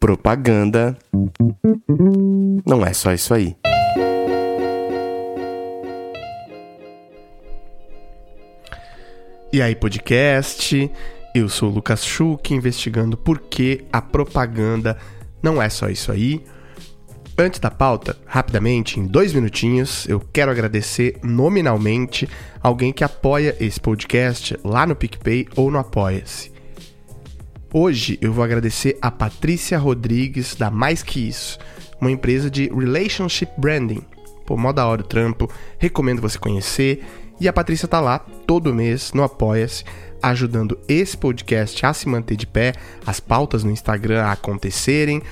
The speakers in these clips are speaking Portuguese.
Propaganda não é só isso aí. E aí, podcast? Eu sou o Lucas Schuch, investigando por que a propaganda não é só isso aí. Antes da pauta, rapidamente, em dois minutinhos, eu quero agradecer nominalmente alguém que apoia esse podcast lá no PicPay ou no Apoia-se. Hoje eu vou agradecer a Patrícia Rodrigues da Mais Que Isso, uma empresa de Relationship Branding. Pô, mó da hora o trampo, recomendo você conhecer. E a Patrícia tá lá todo mês no Apoia-se, ajudando esse podcast a se manter de pé, as pautas no Instagram a acontecerem,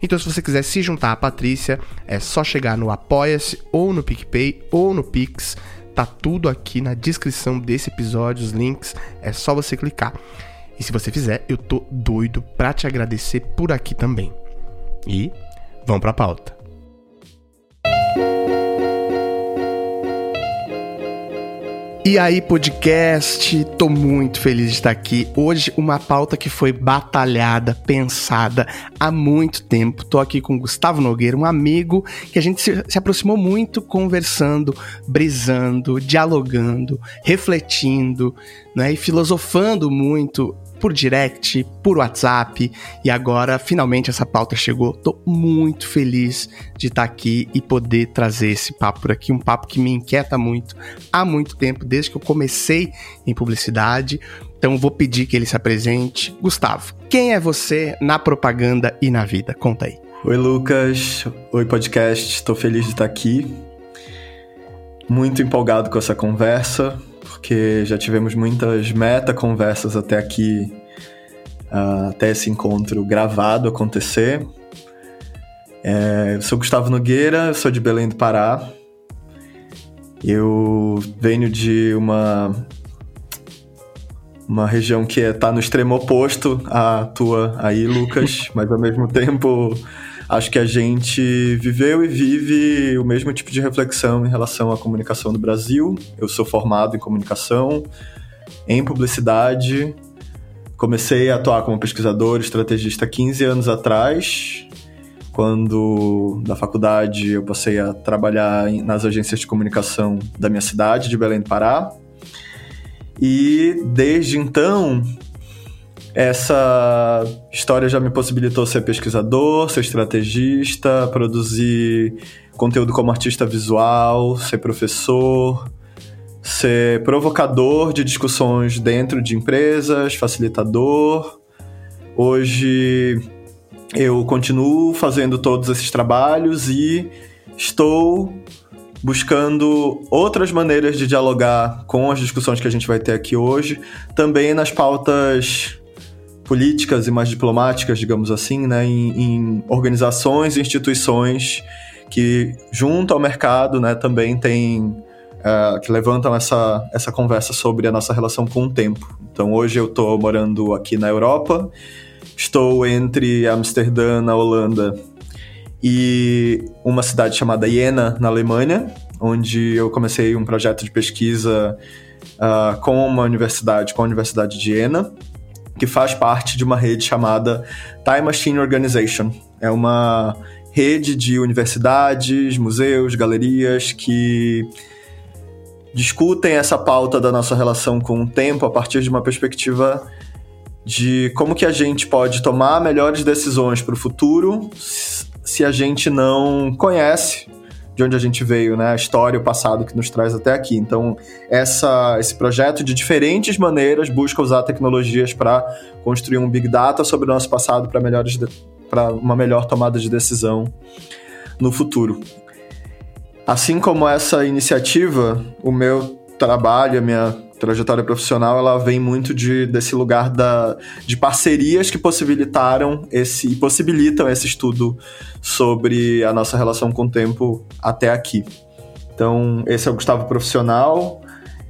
então, se você quiser se juntar à Patrícia, é só chegar no Apoia-se, ou no PicPay, ou no Pix. Tá tudo aqui na descrição desse episódio, os links, é só você clicar. E se você fizer, eu tô doido pra te agradecer por aqui também. E vamos pra pauta. E aí, podcast, tô muito feliz de estar aqui. Hoje, uma pauta que foi batalhada, pensada há muito tempo. Tô aqui com Gustavo Nogueira, um amigo que a gente se, se aproximou muito conversando, brisando, dialogando, refletindo, né, e filosofando muito por direct, por WhatsApp e agora finalmente essa pauta chegou. Tô muito feliz de estar tá aqui e poder trazer esse papo por aqui, um papo que me inquieta muito há muito tempo, desde que eu comecei em publicidade. Então vou pedir que ele se apresente. Gustavo, quem é você na propaganda e na vida? Conta aí. Oi, Lucas. Oi, podcast. Estou feliz de estar aqui. Muito empolgado com essa conversa porque já tivemos muitas meta-conversas até aqui, uh, até esse encontro gravado acontecer. É, eu sou Gustavo Nogueira, eu sou de Belém do Pará. Eu venho de uma uma região que está no extremo oposto à tua aí, Lucas, mas ao mesmo tempo acho que a gente viveu e vive o mesmo tipo de reflexão em relação à comunicação do Brasil. Eu sou formado em comunicação, em publicidade. Comecei a atuar como pesquisador, estrategista 15 anos atrás. Quando da faculdade eu passei a trabalhar nas agências de comunicação da minha cidade, de Belém do Pará. E desde então essa história já me possibilitou ser pesquisador, ser estrategista, produzir conteúdo como artista visual, ser professor, ser provocador de discussões dentro de empresas, facilitador. Hoje eu continuo fazendo todos esses trabalhos e estou buscando outras maneiras de dialogar com as discussões que a gente vai ter aqui hoje, também nas pautas políticas e mais diplomáticas, digamos assim, né, em, em organizações e instituições que, junto ao mercado, né, também tem uh, que levantam essa, essa conversa sobre a nossa relação com o tempo. Então, hoje eu estou morando aqui na Europa, estou entre Amsterdã, na Holanda, e uma cidade chamada Jena, na Alemanha, onde eu comecei um projeto de pesquisa uh, com uma universidade, com a Universidade de Jena, que faz parte de uma rede chamada Time Machine Organization. É uma rede de universidades, museus, galerias que discutem essa pauta da nossa relação com o tempo a partir de uma perspectiva de como que a gente pode tomar melhores decisões para o futuro se a gente não conhece de onde a gente veio, né? A história, o passado que nos traz até aqui. Então, essa, esse projeto, de diferentes maneiras, busca usar tecnologias para construir um big data sobre o nosso passado para melhores para uma melhor tomada de decisão no futuro. Assim como essa iniciativa, o meu trabalho, a minha trajetória profissional, ela vem muito de, desse lugar da, de parcerias que possibilitaram esse, possibilitam esse estudo sobre a nossa relação com o tempo até aqui. Então, esse é o Gustavo Profissional.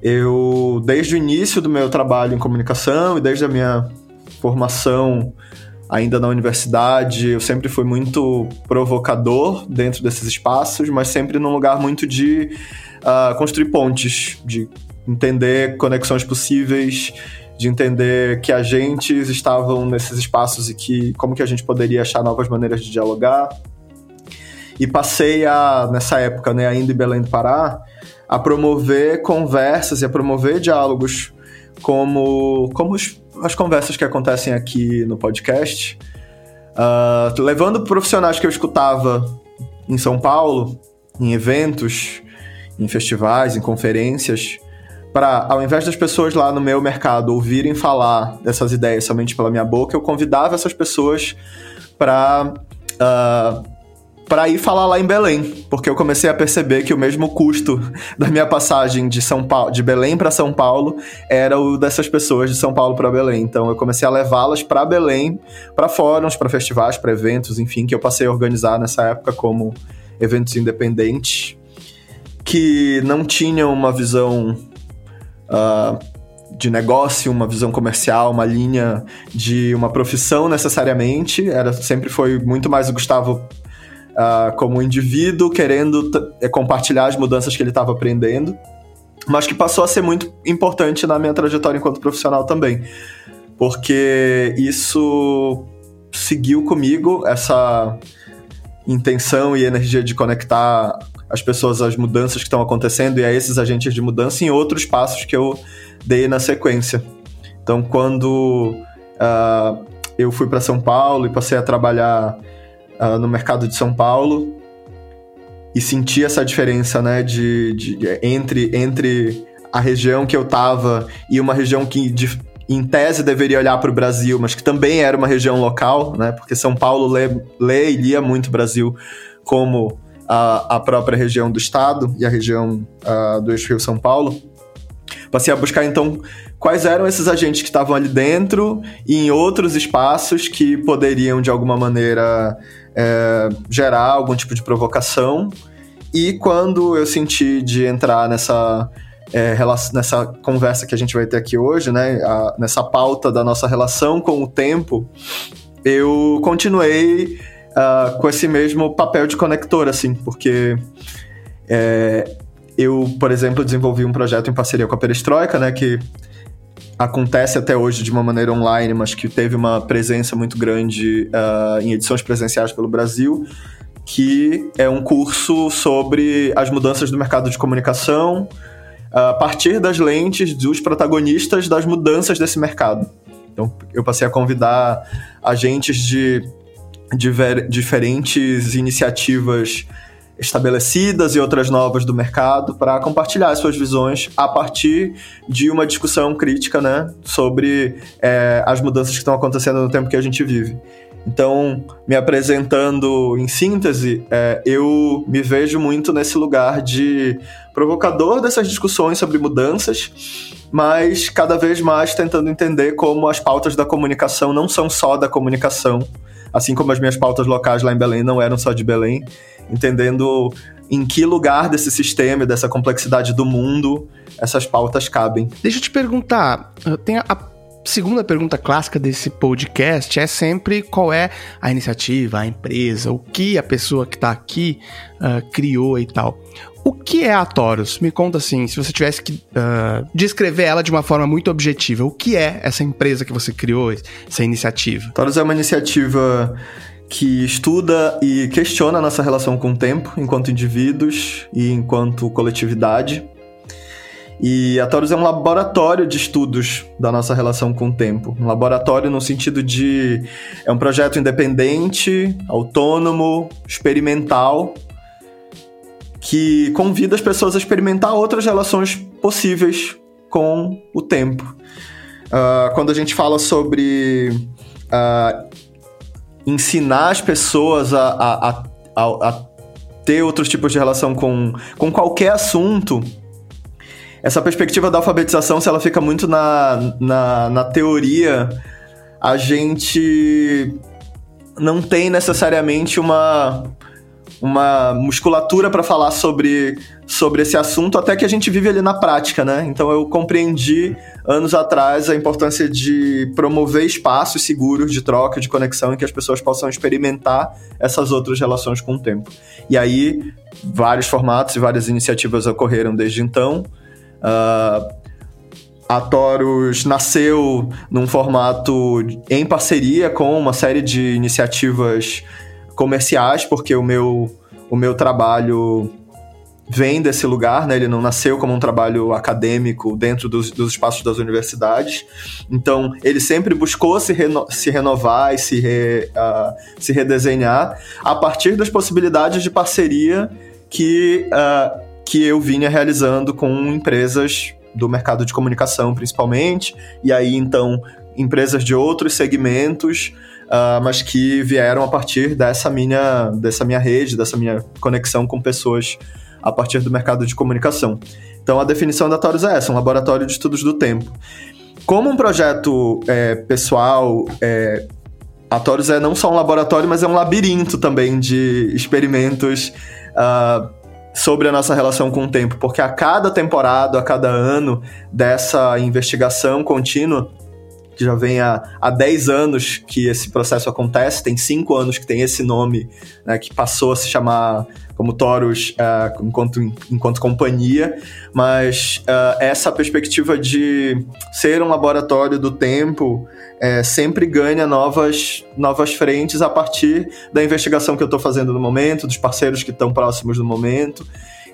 Eu, desde o início do meu trabalho em comunicação e desde a minha formação ainda na universidade, eu sempre fui muito provocador dentro desses espaços, mas sempre num lugar muito de uh, construir pontes, de entender conexões possíveis de entender que agentes estavam nesses espaços e que como que a gente poderia achar novas maneiras de dialogar. E passei a, nessa época, né, ainda em Belém do Pará, a promover conversas e a promover diálogos como, como os, as conversas que acontecem aqui no podcast, uh, levando profissionais que eu escutava em São Paulo, em eventos, em festivais, em conferências, para, ao invés das pessoas lá no meu mercado ouvirem falar dessas ideias somente pela minha boca, eu convidava essas pessoas para uh, ah, para ir falar lá em Belém, porque eu comecei a perceber que o mesmo custo da minha passagem de São Paulo, de Belém para São Paulo, era o dessas pessoas de São Paulo para Belém. Então eu comecei a levá-las para Belém, para fóruns, para festivais, para eventos, enfim, que eu passei a organizar nessa época como eventos independentes que não tinham uma visão uh, de negócio, uma visão comercial, uma linha de uma profissão necessariamente. Era sempre foi muito mais o Gustavo uh, como indivíduo querendo é, compartilhar as mudanças que ele estava aprendendo, mas que passou a ser muito importante na minha trajetória enquanto profissional também, porque isso seguiu comigo essa intenção e energia de conectar as pessoas às mudanças que estão acontecendo e a esses agentes de mudança em outros passos que eu dei na sequência. Então, quando uh, eu fui para São Paulo e passei a trabalhar uh, no mercado de São Paulo e senti essa diferença, né, de, de, entre, entre a região que eu tava e uma região que de, em tese deveria olhar para o Brasil, mas que também era uma região local, né? Porque São Paulo lê, lê e lia muito Brasil como a, a própria região do estado e a região uh, do Eixo Rio São Paulo. Passei a buscar então quais eram esses agentes que estavam ali dentro e em outros espaços que poderiam de alguma maneira é, gerar algum tipo de provocação. E quando eu senti de entrar nessa é, nessa conversa que a gente vai ter aqui hoje, né, a, nessa pauta da nossa relação com o tempo, eu continuei uh, com esse mesmo papel de conector, assim, porque é, eu, por exemplo, desenvolvi um projeto em parceria com a Perestroika, né, que acontece até hoje de uma maneira online, mas que teve uma presença muito grande uh, em edições presenciais pelo Brasil, que é um curso sobre as mudanças do mercado de comunicação, a partir das lentes dos protagonistas das mudanças desse mercado. Então, eu passei a convidar agentes de, de diferentes iniciativas estabelecidas e outras novas do mercado para compartilhar suas visões a partir de uma discussão crítica né, sobre é, as mudanças que estão acontecendo no tempo que a gente vive. Então, me apresentando em síntese, é, eu me vejo muito nesse lugar de provocador dessas discussões sobre mudanças, mas cada vez mais tentando entender como as pautas da comunicação não são só da comunicação, assim como as minhas pautas locais lá em Belém não eram só de Belém, entendendo em que lugar desse sistema e dessa complexidade do mundo essas pautas cabem. Deixa eu te perguntar, tem a segunda pergunta clássica desse podcast é sempre qual é a iniciativa, a empresa, o que a pessoa que está aqui uh, criou e tal. O que é a Taurus? Me conta assim, se você tivesse que uh, descrever ela de uma forma muito objetiva, o que é essa empresa que você criou, essa iniciativa? Taurus é uma iniciativa que estuda e questiona a nossa relação com o tempo enquanto indivíduos e enquanto coletividade. E a Taurus é um laboratório de estudos da nossa relação com o tempo. Um laboratório no sentido de. É um projeto independente, autônomo, experimental, que convida as pessoas a experimentar outras relações possíveis com o tempo. Uh, quando a gente fala sobre uh, ensinar as pessoas a, a, a, a, ter outros tipos de relação com, com qualquer assunto, essa perspectiva da alfabetização, se ela fica muito na, na, na teoria, a gente não tem necessariamente uma, uma musculatura para falar sobre, sobre esse assunto, até que a gente vive ali na prática, né? Então eu compreendi anos atrás a importância de promover espaços seguros de troca, de conexão, em que as pessoas possam experimentar essas outras relações com o tempo. E aí, vários formatos e várias iniciativas ocorreram desde então. Uh, a Taurus nasceu num formato em parceria com uma série de iniciativas comerciais, porque o meu, o meu trabalho vem desse lugar, né? Ele não nasceu como um trabalho acadêmico dentro dos, dos espaços das universidades. Então, ele sempre buscou se, reno, se renovar e se, re, uh, se redesenhar a partir das possibilidades de parceria que, uh, que eu vinha realizando com empresas do mercado de comunicação, principalmente, e aí então empresas de outros segmentos, uh, mas que vieram a partir dessa minha, dessa minha rede, dessa minha conexão com pessoas a partir do mercado de comunicação. Então a definição da Taurus é essa, um laboratório de estudos do tempo. Como um projeto é, pessoal, é, a Taurus é não só um laboratório, mas é um labirinto também de experimentos uh, sobre a nossa relação com o tempo, porque a cada temporada, a cada ano dessa investigação contínua, que já vem há, há 10 anos que esse processo acontece, tem 5 anos que tem esse nome, né, que passou a se chamar como Taurus uh, enquanto, enquanto companhia, mas uh, essa perspectiva de ser um laboratório do tempo é, sempre ganha novas, novas frentes a partir da investigação que eu estou fazendo no momento, dos parceiros que estão próximos no momento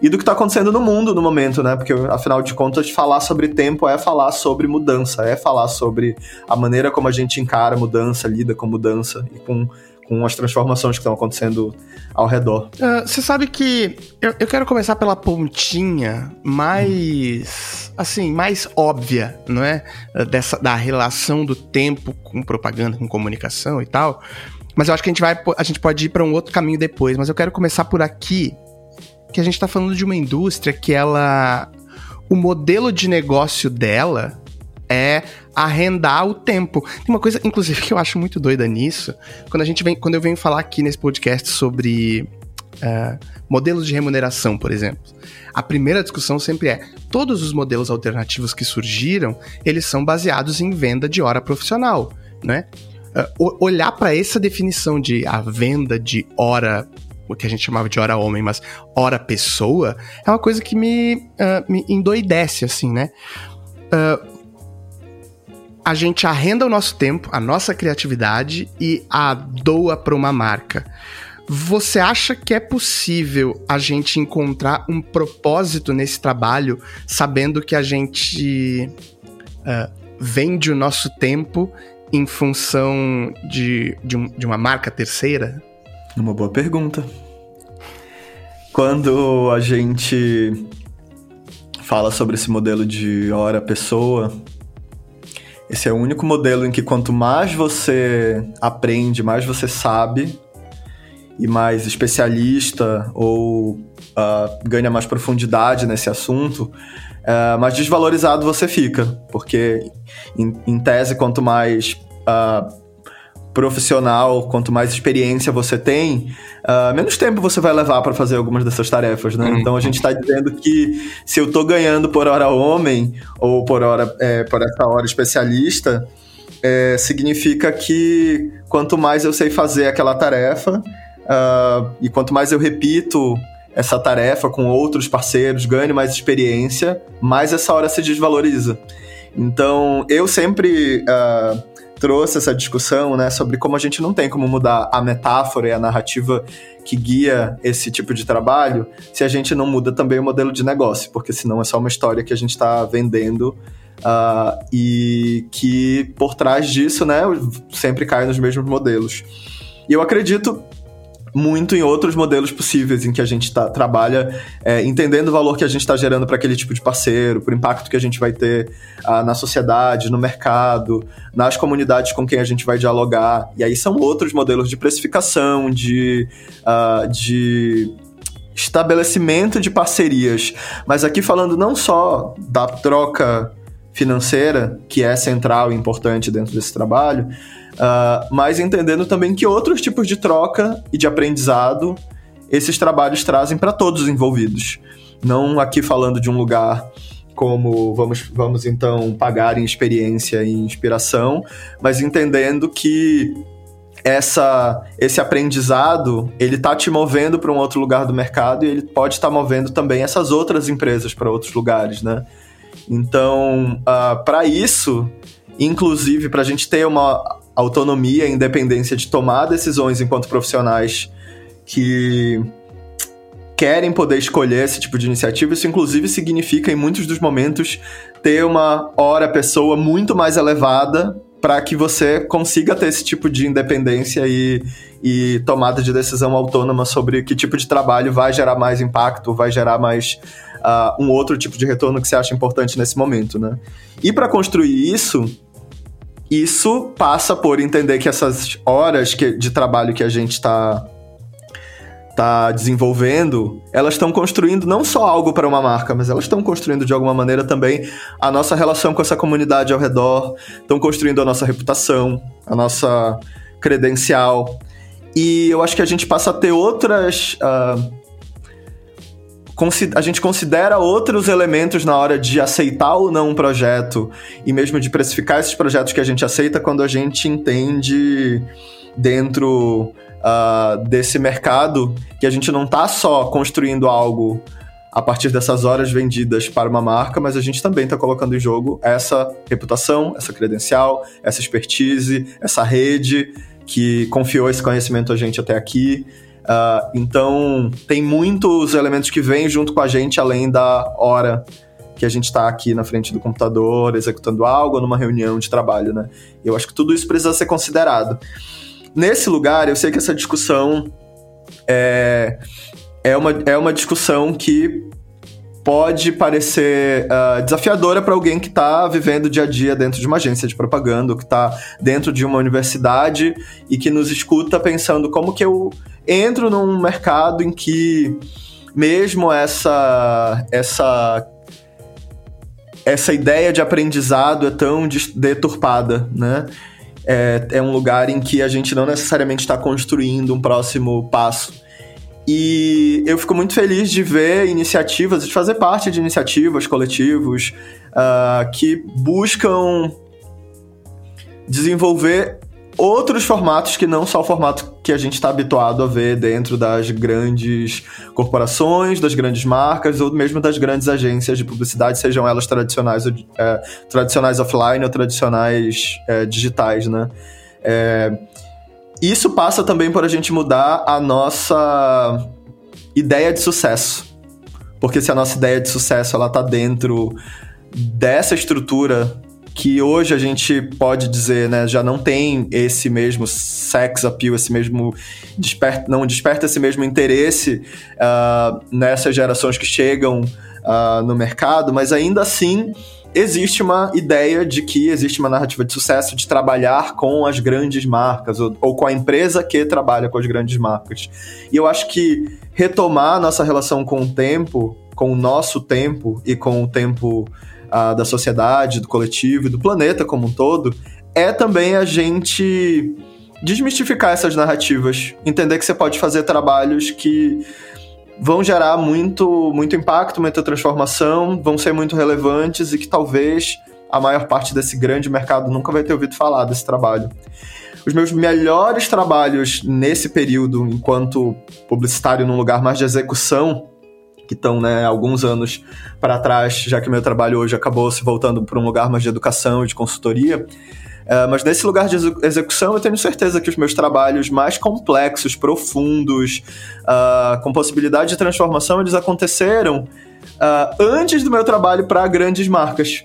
e do que está acontecendo no mundo no momento, né? Porque, afinal de contas, falar sobre tempo é falar sobre mudança, é falar sobre a maneira como a gente encara mudança, lida com mudança e com com as transformações que estão acontecendo ao redor. Uh, você sabe que eu, eu, quero começar pela pontinha mais, hum. assim, mais óbvia, não é? Uh, dessa, da relação do tempo com propaganda, com comunicação e tal. Mas eu acho que a gente, vai, a gente pode ir para um outro caminho depois. Mas eu quero começar por aqui, que a gente está falando de uma indústria que ela... O modelo de negócio dela é arrendar o tempo. Tem uma coisa, inclusive, que eu acho muito doida nisso, quando a gente vem, quando eu venho falar aqui nesse podcast sobre uh, modelos de remuneração, por exemplo. A primeira discussão sempre é: todos os modelos alternativos que surgiram, eles são baseados em venda de hora profissional, né? Uh, olhar para essa definição de a venda de hora o que a gente chamava de hora homem, mas hora pessoa, é uma coisa que me, uh, me endoidece, assim, né? Uh, a gente arrenda o nosso tempo, a nossa criatividade e a doa para uma marca. Você acha que é possível a gente encontrar um propósito nesse trabalho, sabendo que a gente uh, vende o nosso tempo em função de, de, um, de uma marca terceira? Uma boa pergunta. Quando a gente fala sobre esse modelo de hora-pessoa, esse é o único modelo em que quanto mais você aprende, mais você sabe, e mais especialista ou uh, ganha mais profundidade nesse assunto, uh, mais desvalorizado você fica. Porque, em, em tese, quanto mais uh, profissional, quanto mais experiência você tem, uh, menos tempo você vai levar para fazer algumas dessas tarefas, né? Uhum. Então a gente está dizendo que se eu estou ganhando por hora homem ou por hora é, por essa hora especialista, é, significa que quanto mais eu sei fazer aquela tarefa uh, e quanto mais eu repito essa tarefa com outros parceiros, ganho mais experiência, mais essa hora se desvaloriza. Então eu sempre uh, trouxe essa discussão, né, sobre como a gente não tem como mudar a metáfora e a narrativa que guia esse tipo de trabalho se a gente não muda também o modelo de negócio, porque senão é só uma história que a gente está vendendo uh, e que por trás disso, né, sempre cai nos mesmos modelos. E eu acredito muito em outros modelos possíveis em que a gente tá, trabalha é, entendendo o valor que a gente está gerando para aquele tipo de parceiro, para o impacto que a gente vai ter uh, na sociedade, no mercado, nas comunidades com quem a gente vai dialogar. E aí são outros modelos de precificação, de, uh, de estabelecimento de parcerias. Mas aqui falando não só da troca financeira, que é central e importante dentro desse trabalho, Uh, mas entendendo também que outros tipos de troca e de aprendizado esses trabalhos trazem para todos os envolvidos. Não aqui falando de um lugar como vamos, vamos então pagar em experiência e inspiração, mas entendendo que essa, esse aprendizado ele está te movendo para um outro lugar do mercado e ele pode estar tá movendo também essas outras empresas para outros lugares, né? Então, uh, ah, para isso, inclusive para a gente ter uma autonomia e independência de tomar decisões enquanto profissionais que querem poder escolher esse tipo de iniciativa, isso inclusive significa em muitos dos momentos ter uma hora pessoa muito mais elevada para que você consiga ter esse tipo de independência e, e tomada de decisão autônoma sobre que tipo de trabalho vai gerar mais impacto, vai gerar mais uh, um outro tipo de retorno que você acha importante nesse momento, né? E para construir isso, isso passa por entender que essas horas que, de trabalho que a gente está tá desenvolvendo, elas estão construindo não só algo para uma marca, mas elas estão construindo de alguma maneira também a nossa relação com essa comunidade ao redor, estão construindo a nossa reputação, a nossa credencial. E eu acho que a gente passa a ter outras. Uh, a gente considera outros elementos na hora de aceitar ou não um projeto e mesmo de precificar esses projetos que a gente aceita quando a gente entende dentro uh, desse mercado que a gente não está só construindo algo a partir dessas horas vendidas para uma marca, mas a gente também está colocando em jogo essa reputação, essa credencial, essa expertise, essa rede que confiou esse conhecimento a gente até aqui. Uh, então, tem muitos elementos que vêm junto com a gente além da hora que a gente está aqui na frente do computador executando algo numa reunião de trabalho, né? Eu acho que tudo isso precisa ser considerado. Nesse lugar, eu sei que essa discussão é, é, uma, é uma discussão que pode parecer uh, desafiadora para alguém que está vivendo o dia a dia dentro de uma agência de propaganda, que está dentro de uma universidade e que nos escuta pensando como que eu entro num mercado em que mesmo essa essa essa ideia de aprendizado é tão deturpada, né? é, é um lugar em que a gente não necessariamente está construindo um próximo passo. E eu fico muito feliz de ver iniciativas, de fazer parte de iniciativas, coletivos, uh, que buscam desenvolver outros formatos que não só o formato que a gente está habituado a ver dentro das grandes corporações, das grandes marcas ou mesmo das grandes agências de publicidade, sejam elas tradicionais, é, tradicionais offline ou tradicionais é, digitais, né? É, isso passa também por a gente mudar a nossa ideia de sucesso. Porque se a nossa ideia de sucesso ela tá dentro dessa estrutura que hoje a gente pode dizer, né, já não tem esse mesmo sex appeal, esse mesmo desperta, não desperta esse mesmo interesse uh, nessas gerações que chegam uh, no mercado, mas ainda assim existe uma ideia de que existe uma narrativa de sucesso de trabalhar com as grandes marcas ou, ou, com a empresa que trabalha com as grandes marcas. E eu acho que retomar nossa relação com o tempo, com o nosso tempo e com o tempo uh, da sociedade, do coletivo e do planeta como um todo, é também a gente desmistificar essas narrativas, entender que você pode fazer trabalhos que vão gerar muito, muito impacto, muita transformação, vão ser muito relevantes e que talvez a maior parte desse grande mercado nunca vai ter ouvido falar desse trabalho. Os meus melhores trabalhos nesse período, enquanto publicitário num lugar mais de execução, que estão né, alguns anos para trás, já que meu trabalho hoje acabou se voltando para um lugar mais de educação e de consultoria. Uh, mas nesse lugar de execução, eu tenho certeza que os meus trabalhos mais complexos, profundos, uh, com possibilidade de transformação, eles aconteceram uh, antes do meu trabalho para grandes marcas.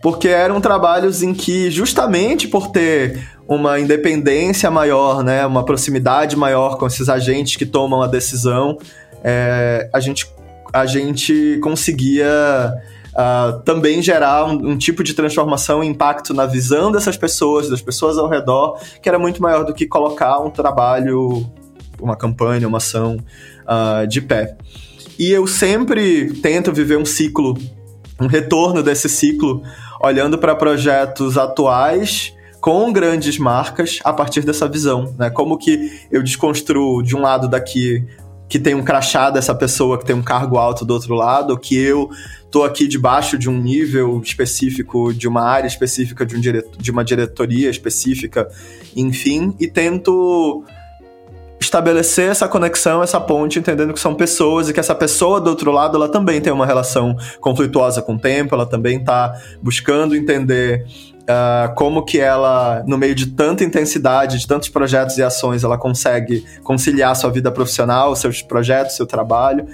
Porque eram trabalhos em que, justamente por ter uma independência maior, né, uma proximidade maior com esses agentes que tomam a decisão, é, a, gente, a gente conseguia uh, também gerar um, um, tipo de transformação e impacto na visão dessas pessoas, das pessoas ao redor, que era muito maior do que colocar um trabalho, uma campanha, uma ação uh, de pé. E eu sempre tento viver um ciclo, um retorno desse ciclo, olhando para projetos atuais com grandes marcas a partir dessa visão, né? Como que eu desconstruo de um lado daqui que tem um crachá dessa pessoa que tem um cargo alto do outro lado, que eu tô aqui debaixo de um nível específico, de uma área específica, de, um de uma diretoria específica, enfim, e tento estabelecer essa conexão, essa ponte, entendendo que são pessoas e que essa pessoa do outro lado, ela também tem uma relação conflituosa com o tempo, ela também está buscando entender Uh, como que ela, no meio de tanta intensidade, de tantos projetos e ações, ela consegue conciliar sua vida profissional, seus projetos, seu trabalho.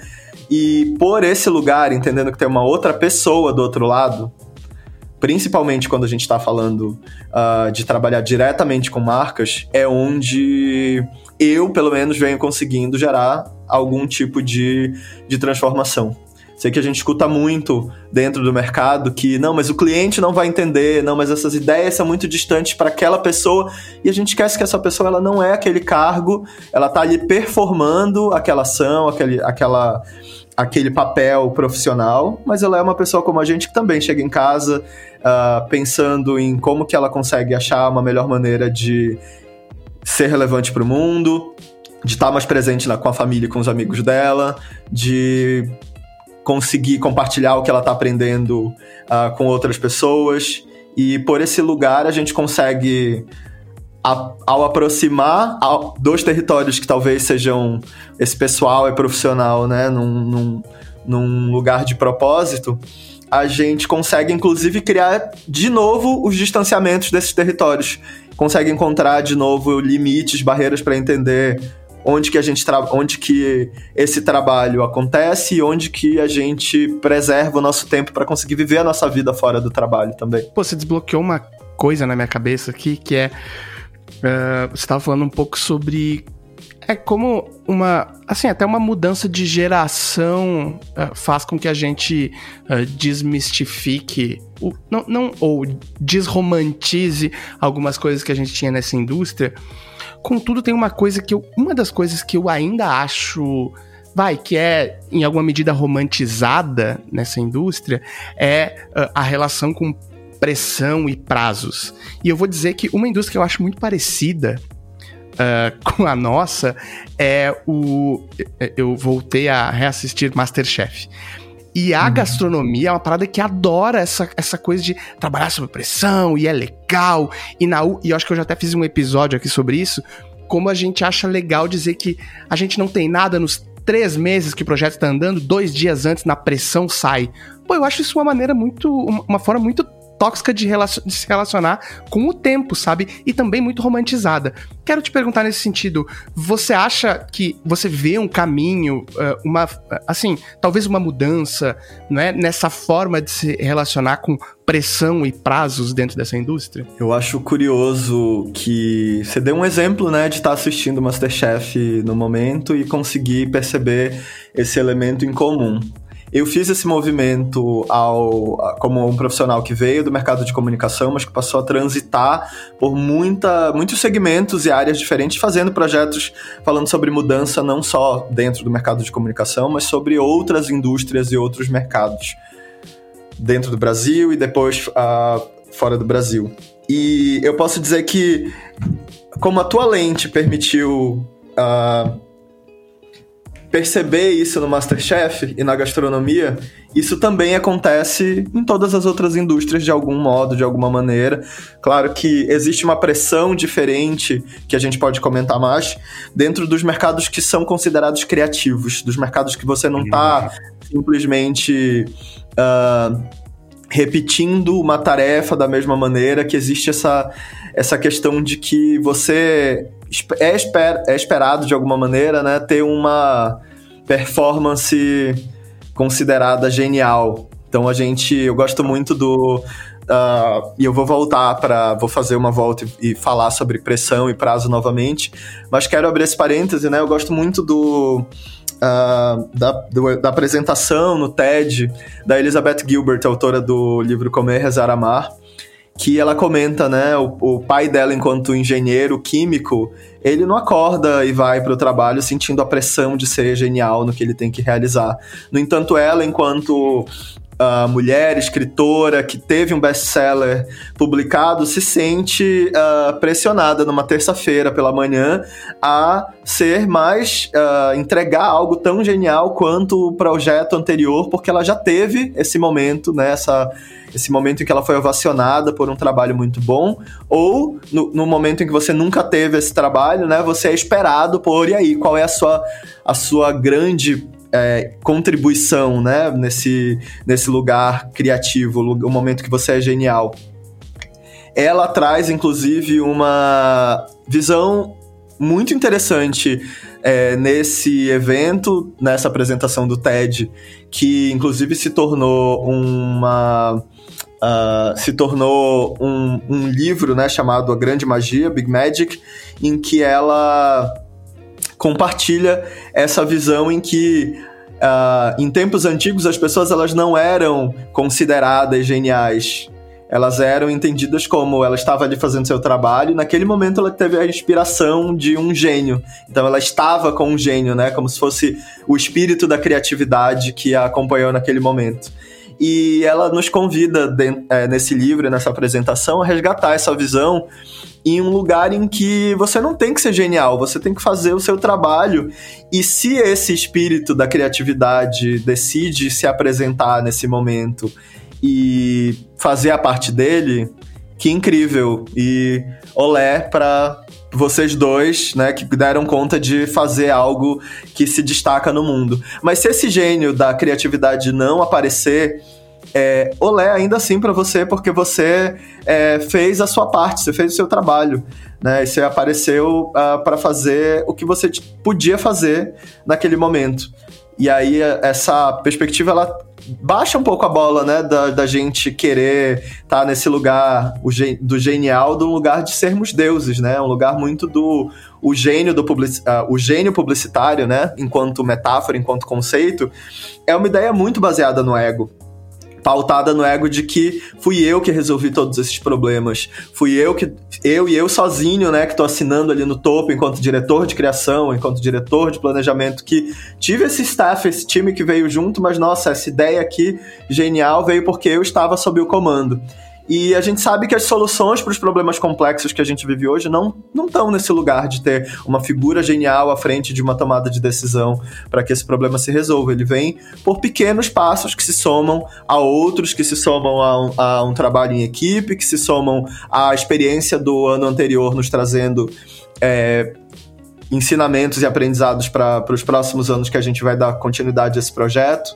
E por esse lugar, entendendo que tem uma outra pessoa do outro lado, principalmente quando a gente está falando uh, de trabalhar diretamente com marcas, é onde eu, pelo menos, venho conseguindo gerar algum tipo de, de transformação. Sei que a gente escuta muito dentro do mercado que não, mas o cliente não vai entender, não, mas essas ideias são muito distantes para aquela pessoa. E a gente esquece que essa pessoa ela não é aquele cargo, ela está ali performando aquela ação, aquele, aquela aquele papel profissional, mas ela é uma pessoa como a gente que também chega em casa uh, pensando em como que ela consegue achar uma melhor maneira de ser relevante para o mundo, de estar tá mais presente na, com a família e com os amigos dela, de conseguir compartilhar o que ela está aprendendo uh, com outras pessoas. E por esse lugar a gente consegue a, ao aproximar dos territórios que talvez sejam esse pessoal é profissional, né, num, num, num lugar de propósito, a gente consegue inclusive criar de novo os distanciamentos desses territórios, consegue encontrar de novo limites, barreiras para entender onde que a gente onde que esse trabalho acontece e onde que a gente preserva o nosso tempo para conseguir viver a nossa vida fora do trabalho também. Pô, você desbloqueou uma coisa na minha cabeça aqui que é Uh, você estava falando um pouco sobre é como uma assim até uma mudança de geração uh, faz com que a gente uh, desmistifique o, não, não ou desromantize algumas coisas que a gente tinha nessa indústria contudo tem uma coisa que eu uma das coisas que eu ainda acho vai que é em alguma medida romantizada nessa indústria é uh, a relação com pressão e prazos. E eu vou dizer que uma indústria que eu acho muito parecida uh, com a nossa é o. Eu voltei a reassistir Masterchef. E a uhum. gastronomia é uma parada que adora essa, essa coisa de trabalhar sob pressão e é legal. E, na, e eu acho que eu já até fiz um episódio aqui sobre isso. Como a gente acha legal dizer que a gente não tem nada nos três meses que o projeto está andando, dois dias antes na pressão sai. Pô, eu acho isso uma maneira muito. uma forma muito tóxica de, de, se relacionar com o tempo, sabe? E também muito romantizada. Quero te perguntar nesse sentido, você acha que você vê um caminho, eh, uma, assim, talvez uma mudança, não é? Nessa forma de se relacionar com pressão e prazos dentro dessa indústria? Eu acho curioso que você deu um exemplo, né, de estar assistindo Masterchef no momento e conseguir perceber esse elemento em comum. Eu fiz esse movimento ao, como um profissional que veio do mercado de comunicação, mas que passou a transitar por muita, muitos segmentos e áreas diferentes, fazendo projetos falando sobre mudança não só dentro do mercado de comunicação, mas sobre outras indústrias e outros mercados dentro do Brasil e depois uh, fora do Brasil. E eu posso dizer que, como a tua lente permitiu. Uh, perceber isso no Masterchef e na gastronomia, isso também acontece em todas as outras indústrias de algum modo, de alguma maneira. Claro que existe uma pressão diferente que a gente pode comentar mais dentro dos mercados que são considerados criativos, dos mercados que você não está simplesmente uh, repetindo uma tarefa da mesma maneira, que existe essa, essa questão de que você é, esper, é esperado de alguma maneira, né, ter uma performance considerada genial. Então a gente, eu gosto muito do Uh, e eu vou voltar para. Vou fazer uma volta e, e, falar sobre pressão e prazo novamente. Mas quero abrir esse parêntese, né? Eu gosto muito do. Uh, da, do, da apresentação no TED da Elizabeth Gilbert, autora do livro Comer, Rezar, Amar que ela comenta, né, o, o, pai dela enquanto engenheiro químico, ele não acorda e vai para o trabalho sentindo a pressão de ser genial no que ele tem que realizar. No entanto, ela enquanto uh, mulher, escritora, que teve um best-seller publicado, se sente uh, pressionada numa terça-feira pela manhã a ser mais. Uh, entregar algo tão genial quanto o projeto anterior, porque ela já teve esse momento, né? Essa, esse momento em que ela foi ovacionada por um trabalho muito bom, ou no, no, momento em que você nunca teve esse trabalho, né? Você é esperado por, e aí, qual é a sua, a sua grande é, contribuição, né, nesse, nesse lugar criativo, o momento que você é genial. Ela traz, inclusive, uma visão muito interessante é, nesse evento, nessa apresentação do TED, que inclusive se tornou uma. Uh, se tornou um, um livro né, chamado A Grande Magia, Big Magic, em que ela compartilha essa visão em que uh, em tempos antigos as pessoas elas não eram consideradas geniais. Elas eram entendidas como ela estava ali fazendo seu trabalho naquele momento ela teve a inspiração de um gênio. Então ela estava com um gênio, né? Como se fosse o espírito da criatividade que a acompanhou naquele momento. E ela nos convida de, é, nesse livro, nessa apresentação, a resgatar essa visão em um lugar em que você não tem que ser genial, você tem que fazer o seu trabalho. E se esse espírito da criatividade decide se apresentar nesse momento e fazer a parte dele, que incrível. E olé para vocês dois, né, que deram conta de fazer algo que se destaca no mundo. Mas se esse gênio da criatividade não aparecer, é, olé ainda assim para você, porque você é, fez a sua parte, você fez o seu trabalho, né? E você apareceu uh, ah, para fazer o que você podia fazer naquele momento. E aí essa perspectiva ela baixa um pouco a bola, né, da, da gente querer estar tá nesse lugar do genial, do lugar de sermos deuses, né? Um lugar muito do o gênio do public, uh, o gênio publicitário, né, enquanto metáfora, enquanto conceito, é uma ideia muito baseada no ego pautada no ego de que fui eu que resolvi todos esses problemas. Fui eu que eu e eu sozinho, né, que tô assinando ali no topo enquanto diretor de criação, enquanto diretor de planejamento que tive esse staff, esse time que veio junto, mas nossa, essa ideia aqui genial veio porque eu estava sob o comando. E a gente sabe que as soluções para os problemas complexos que a gente vive hoje não não estão nesse lugar de ter uma figura genial à frente de uma tomada de decisão para que esse problema se resolva. Ele vem por pequenos passos que se somam a outros, que se somam a um, a um trabalho em equipe, que se somam à experiência do ano anterior nos trazendo. É, ensinamentos e aprendizados para os próximos anos que a gente vai dar continuidade a esse projeto.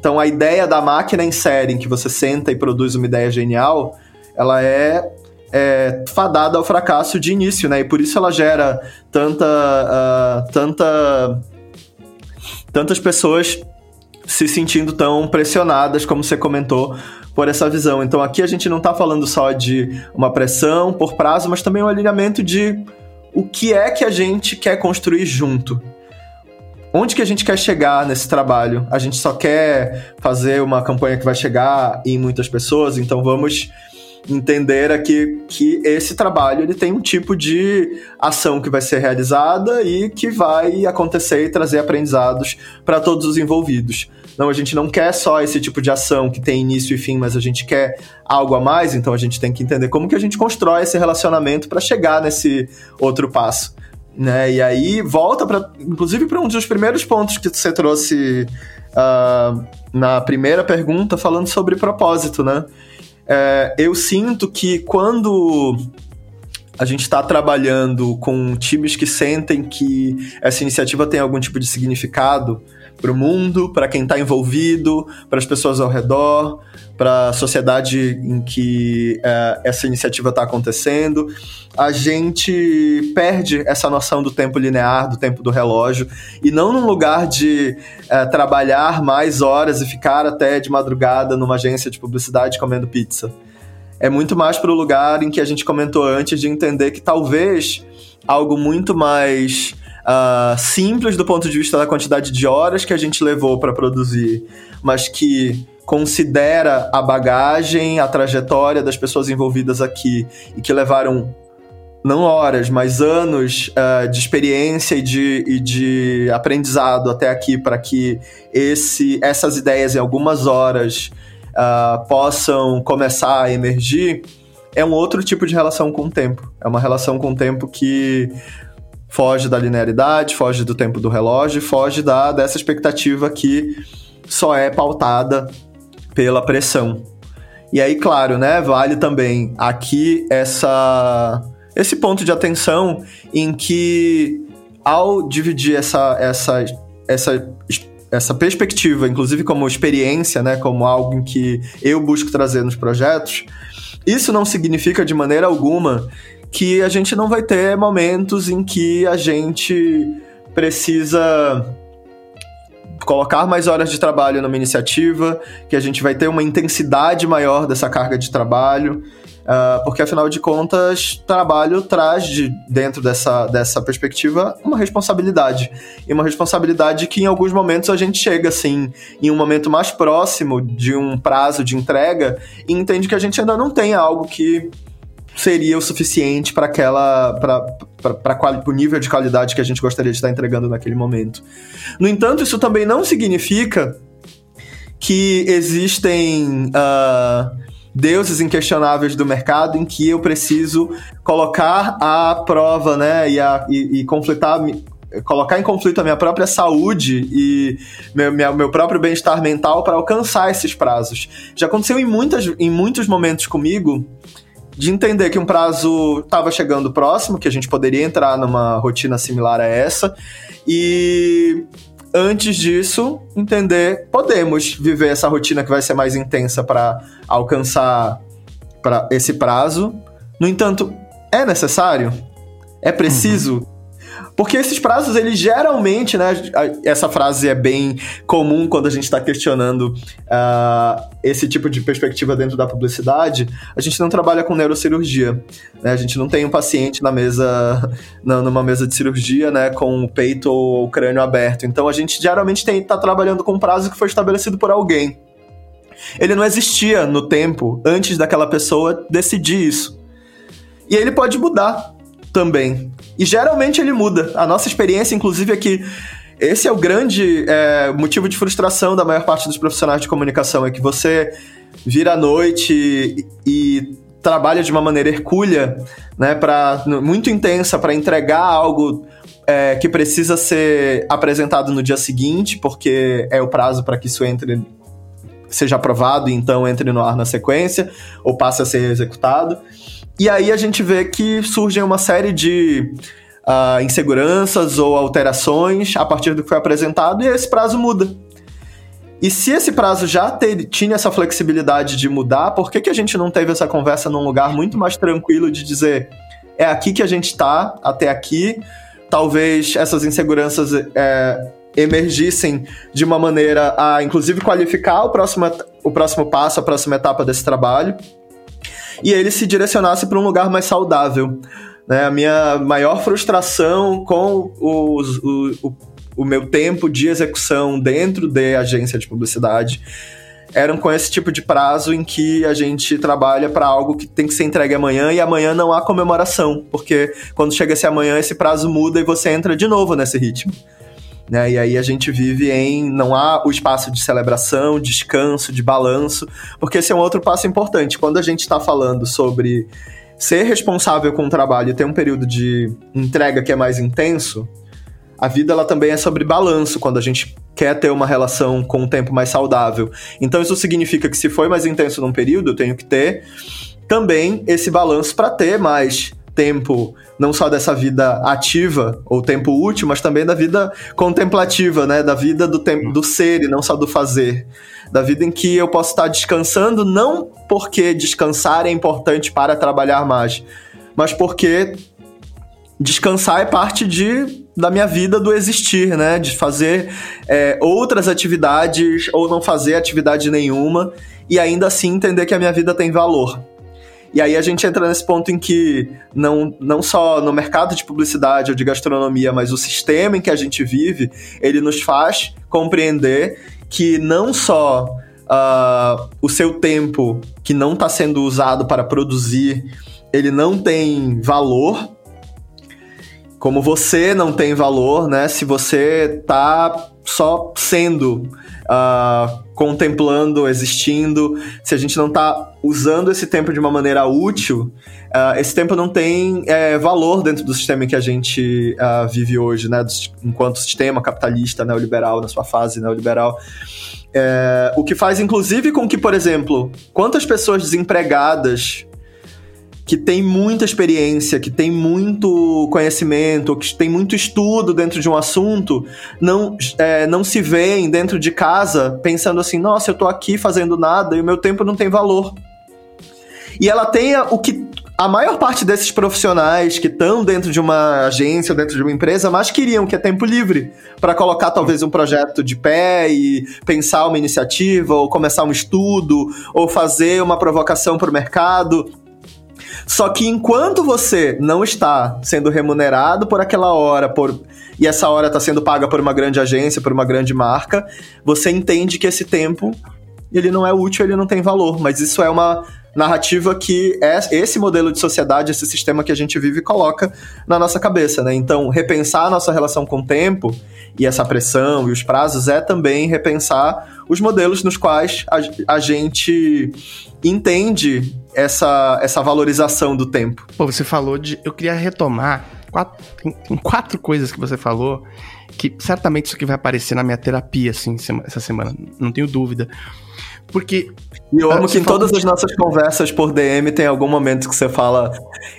Então a ideia da máquina em série, em que você senta e produz uma ideia genial, ela é, é fadada ao fracasso de início, né? E por isso ela gera tanta, uh, tanta, tantas pessoas se sentindo tão pressionadas, como você comentou, por essa visão. Então aqui a gente não está falando só de uma pressão por prazo, mas também um alinhamento de o que é que a gente quer construir junto onde que a gente quer chegar nesse trabalho? A gente só quer fazer uma campanha que vai chegar em muitas pessoas, então vamos entender aqui que esse trabalho ele tem um tipo de ação que vai ser realizada e que vai acontecer e trazer aprendizados para todos os envolvidos. Não, a gente não quer só esse tipo de ação que tem início e fim, mas a gente quer algo a mais, então a gente tem que entender como que a gente constrói esse relacionamento para chegar nesse outro passo né? E aí volta para, inclusive, para um dos primeiros pontos que você trouxe uh, na primeira pergunta, falando sobre propósito, né? É, eu sinto que quando a gente está trabalhando com times que sentem que essa iniciativa tem algum tipo de significado para o mundo, para quem está envolvido, para as pessoas ao redor, para a sociedade em que é, essa iniciativa está acontecendo, a gente perde essa noção do tempo linear, do tempo do relógio, e não num lugar de é, trabalhar mais horas e ficar até de madrugada numa agência de publicidade comendo pizza. É muito mais para o lugar em que a gente comentou antes de entender que talvez algo muito mais uh, simples do ponto de vista da quantidade de horas que a gente levou para produzir, mas que considera a bagagem, a trajetória das pessoas envolvidas aqui e que levaram não horas, mas anos uh, de experiência e de, e de aprendizado até aqui para que esse, essas ideias em algumas horas uh, possam começar a emergir, é um outro tipo de relação com o tempo. É uma relação com o tempo que foge da linearidade, foge do tempo do relógio, foge da, dessa expectativa que só é pautada pela pressão. E aí, claro, né, vale também aqui essa esse ponto de atenção em que ao dividir essa essa essa essa perspectiva, inclusive como experiência, né, como algo em que eu busco trazer nos projetos, isso não significa de maneira alguma que a gente não vai ter momentos em que a gente precisa colocar mais horas de trabalho numa iniciativa, que a gente vai ter uma intensidade maior dessa carga de trabalho, uh, porque afinal de contas, trabalho traz de, dentro dessa, dessa perspectiva uma responsabilidade. E uma responsabilidade que em alguns momentos a gente chega assim, em um momento mais próximo de um prazo de entrega, e entende que a gente ainda não tem algo que seria o suficiente para aquela para o nível de qualidade que a gente gostaria de estar entregando naquele momento. No entanto, isso também não significa que existem uh, deuses inquestionáveis do mercado em que eu preciso colocar à prova, né, e, a, e, e conflitar colocar em conflito a minha própria saúde e meu, meu próprio bem-estar mental para alcançar esses prazos. Já aconteceu em, muitas, em muitos momentos comigo de entender que um prazo estava chegando próximo, que a gente poderia entrar numa rotina similar a essa, e antes disso, entender podemos viver essa rotina que vai ser mais intensa para alcançar para esse prazo. No entanto, é necessário? É preciso? Uhum. Porque esses prazos, eles geralmente, né? Essa frase é bem comum quando a gente está questionando uh, esse tipo de perspectiva dentro da publicidade. A gente não trabalha com neurocirurgia. Né? A gente não tem um paciente na mesa, numa mesa de cirurgia, né? Com o peito ou o crânio aberto. Então a gente geralmente está trabalhando com um prazo que foi estabelecido por alguém. Ele não existia no tempo antes daquela pessoa decidir isso. E ele pode mudar também. E geralmente ele muda. A nossa experiência, inclusive, é que esse é o grande é, motivo de frustração da maior parte dos profissionais de comunicação, é que você vira à noite e, e trabalha de uma maneira hercúlea, né, pra, muito intensa para entregar algo é, que precisa ser apresentado no dia seguinte, porque é o prazo para que isso entre seja aprovado e então entre no ar na sequência ou passe a ser executado. E aí a gente vê que surgem uma série de uh, inseguranças ou alterações a partir do que foi apresentado e esse prazo muda. E se esse prazo já tinha essa flexibilidade de mudar, por que, que a gente não teve essa conversa num lugar muito mais tranquilo de dizer é aqui que a gente está, até aqui, talvez essas inseguranças é, emergissem de uma maneira a, inclusive, qualificar o próximo, o próximo passo, a próxima etapa desse trabalho e ele se direcionasse para um lugar mais saudável. Né? A minha maior frustração com os, o, o, o meu tempo de execução dentro de agência de publicidade eram com esse tipo de prazo em que a gente trabalha para algo que tem que ser entregue amanhã e amanhã não há comemoração, porque quando chega esse amanhã esse prazo muda e você entra de novo nesse ritmo. Né? E aí a gente vive em. Não há o espaço de celebração, descanso, de balanço, porque esse é um outro passo importante. Quando a gente está falando sobre ser responsável com o trabalho e ter um período de entrega que é mais intenso, a vida ela também é sobre balanço quando a gente quer ter uma relação com um tempo mais saudável. Então isso significa que se foi mais intenso num período, eu tenho que ter também esse balanço para ter mais tempo não só dessa vida ativa ou tempo útil, mas também da vida contemplativa, né? Da vida do tempo do ser e não só do fazer. Da vida em que eu posso estar descansando não porque descansar é importante para trabalhar mais, mas porque descansar é parte de da minha vida do existir, né? De fazer é, outras atividades ou não fazer atividade nenhuma e ainda assim entender que a minha vida tem valor. E aí a gente entra nesse ponto em que não, não só no mercado de publicidade ou de gastronomia, mas o sistema em que a gente vive, ele nos faz compreender que não só uh, o seu tempo que não está sendo usado para produzir, ele não tem valor, como você não tem valor, né? Se você tá só sendo uh, contemplando, existindo, se a gente não está usando esse tempo de uma maneira útil, uh, esse tempo não tem é, valor dentro do sistema em que a gente uh, vive hoje, né? enquanto sistema capitalista neoliberal, na sua fase neoliberal. É, o que faz, inclusive, com que, por exemplo, quantas pessoas desempregadas que tem muita experiência, que tem muito conhecimento, que tem muito estudo dentro de um assunto, não, é, não se veem dentro de casa pensando assim: nossa, eu tô aqui fazendo nada e o meu tempo não tem valor. E ela tenha o que a maior parte desses profissionais que estão dentro de uma agência, dentro de uma empresa, mais queriam, que é tempo livre, para colocar talvez um projeto de pé e pensar uma iniciativa, ou começar um estudo, ou fazer uma provocação para o mercado. Só que enquanto você não está sendo remunerado por aquela hora, por e essa hora está sendo paga por uma grande agência, por uma grande marca, você entende que esse tempo ele não é útil, ele não tem valor. Mas isso é uma narrativa que é esse modelo de sociedade, esse sistema que a gente vive coloca na nossa cabeça, né? Então, repensar a nossa relação com o tempo e essa pressão e os prazos é também repensar os modelos nos quais a, a gente entende essa, essa valorização do tempo. Pô, você falou de. Eu queria retomar quatro, tem, quatro coisas que você falou que certamente isso aqui vai aparecer na minha terapia, assim, essa semana, não tenho dúvida. Porque. E eu amo que em todas as nossas conversas por DM tem algum momento que você fala: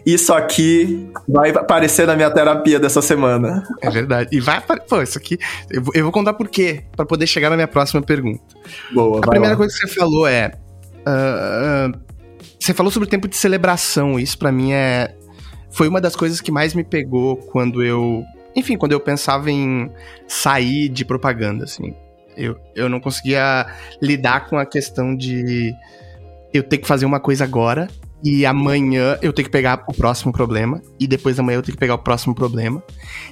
Isso aqui vai aparecer na minha terapia dessa semana. É verdade. E vai aparecer. Pô, isso aqui. Eu vou, eu vou contar por quê, para poder chegar na minha próxima pergunta. Boa, A primeira lá. coisa que você falou é. Uh, você falou sobre o tempo de celebração. Isso para mim é. Foi uma das coisas que mais me pegou quando eu. Enfim, quando eu pensava em sair de propaganda, assim. Eu, eu não conseguia lidar com a questão de eu ter que fazer uma coisa agora e amanhã eu tenho que pegar o próximo problema e depois amanhã eu tenho que pegar o próximo problema.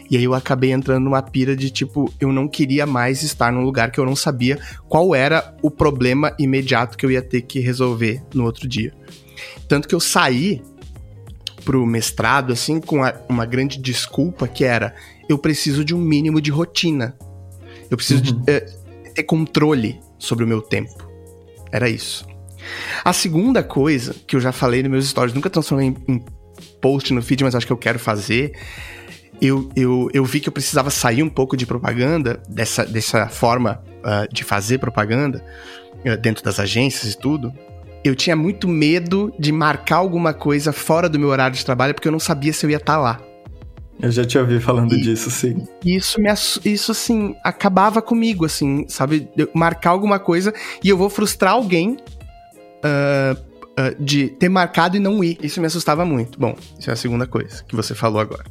E aí eu acabei entrando numa pira de tipo, eu não queria mais estar num lugar que eu não sabia qual era o problema imediato que eu ia ter que resolver no outro dia. Tanto que eu saí pro mestrado assim com uma grande desculpa que era eu preciso de um mínimo de rotina. Eu preciso uhum. de, uh, ter controle sobre o meu tempo. Era isso. A segunda coisa, que eu já falei nos meus stories, nunca transformei em, em post no feed, mas acho que eu quero fazer. Eu, eu, eu vi que eu precisava sair um pouco de propaganda, dessa, dessa forma uh, de fazer propaganda, uh, dentro das agências e tudo. Eu tinha muito medo de marcar alguma coisa fora do meu horário de trabalho, porque eu não sabia se eu ia estar tá lá. Eu já te ouvi falando e, disso, sim. Isso, me, isso, assim, acabava comigo, assim, sabe? marcar alguma coisa e eu vou frustrar alguém uh, uh, de ter marcado e não ir. Isso me assustava muito. Bom, isso é a segunda coisa que você falou agora.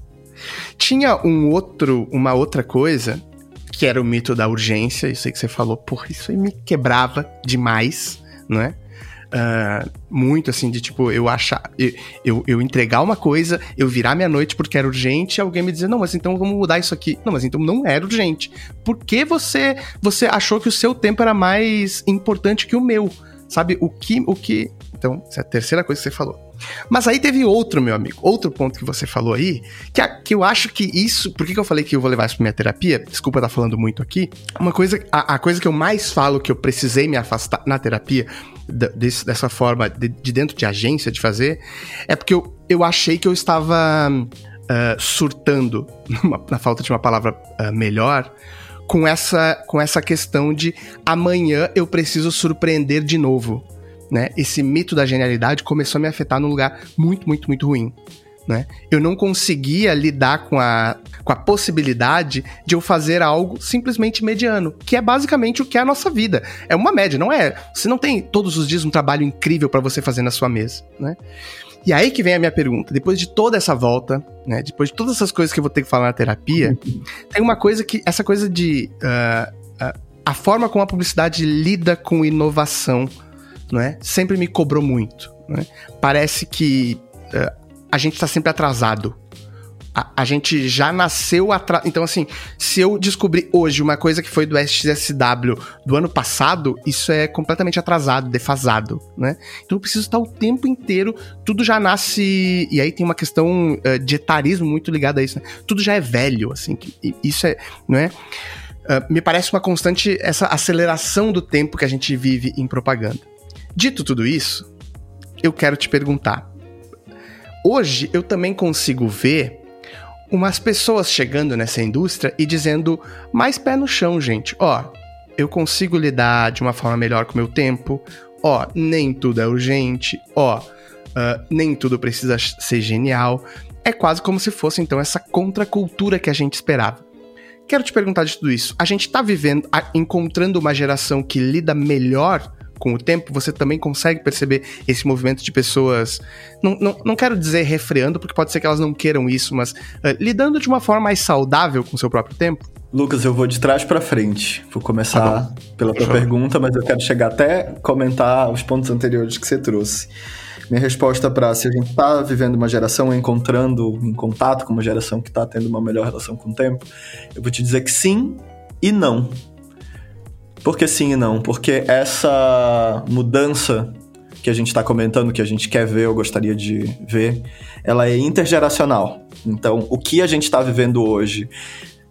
Tinha um outro, uma outra coisa, que era o mito da urgência. Eu sei que você falou, porra, isso aí me quebrava demais, não é? Uh, muito assim, de tipo, eu achar. Eu, eu, eu, entregar uma coisa, eu virar minha noite porque era urgente, alguém me dizer, não, mas então vamos mudar isso aqui. Não, mas então não era urgente. Por que você, você achou que o seu tempo era mais importante que o meu? Sabe, o que. O que então, essa é a terceira coisa que você falou. Mas aí teve outro, meu amigo, outro ponto que você falou aí, que, a, que eu acho que isso. Por que, que eu falei que eu vou levar isso pra minha terapia? Desculpa estar falando muito aqui. Uma coisa. A, a coisa que eu mais falo que eu precisei me afastar na terapia desse, dessa forma, de, de, dentro de agência, de fazer, é porque eu, eu achei que eu estava uh, surtando, na falta de uma palavra uh, melhor, com essa, com essa questão de amanhã eu preciso surpreender de novo. Né? Esse mito da genialidade começou a me afetar num lugar muito, muito, muito ruim. Né? Eu não conseguia lidar com a, com a possibilidade de eu fazer algo simplesmente mediano, que é basicamente o que é a nossa vida. É uma média, não é? Você não tem todos os dias um trabalho incrível para você fazer na sua mesa, né? E aí que vem a minha pergunta. Depois de toda essa volta, né? Depois de todas essas coisas que eu vou ter que falar na terapia, tem uma coisa que. Essa coisa de. Uh, uh, a forma como a publicidade lida com inovação, não é? Sempre me cobrou muito. Né? Parece que uh, a gente está sempre atrasado. A, a, gente já nasceu atrasado. Então, assim, se eu descobrir hoje uma coisa que foi do SXSW do ano passado, isso é completamente atrasado, defasado, né? Então eu preciso estar o tempo inteiro, tudo já nasce. E aí tem uma questão uh, de etarismo muito ligada a isso, né? Tudo já é velho, assim, que, isso é. Não é? Uh, me parece uma constante essa aceleração do tempo que a gente vive em propaganda. Dito tudo isso, eu quero te perguntar. Hoje eu também consigo ver umas pessoas chegando nessa indústria e dizendo mais pé no chão, gente. Ó, eu consigo lidar de uma forma melhor com o meu tempo. Ó, nem tudo é urgente. Ó, uh, nem tudo precisa ser genial. É quase como se fosse então essa contracultura que a gente esperava. Quero te perguntar de tudo isso. A gente está vivendo, encontrando uma geração que lida melhor com o tempo, você também consegue perceber esse movimento de pessoas. Não, não, não quero dizer refreando, porque pode ser que elas não queiram isso, mas uh, lidando de uma forma mais saudável com o seu próprio tempo? Lucas, eu vou de trás para frente. Vou começar tá pela tua pergunta, mas eu quero chegar até comentar os pontos anteriores que você trouxe. Minha resposta para se a gente está vivendo uma geração, encontrando em contato com uma geração que está tendo uma melhor relação com o tempo, eu vou te dizer que sim e não. Por que sim e não? Porque essa mudança que a gente está comentando, que a gente quer ver ou gostaria de ver, ela é intergeracional. Então, o que a gente está vivendo hoje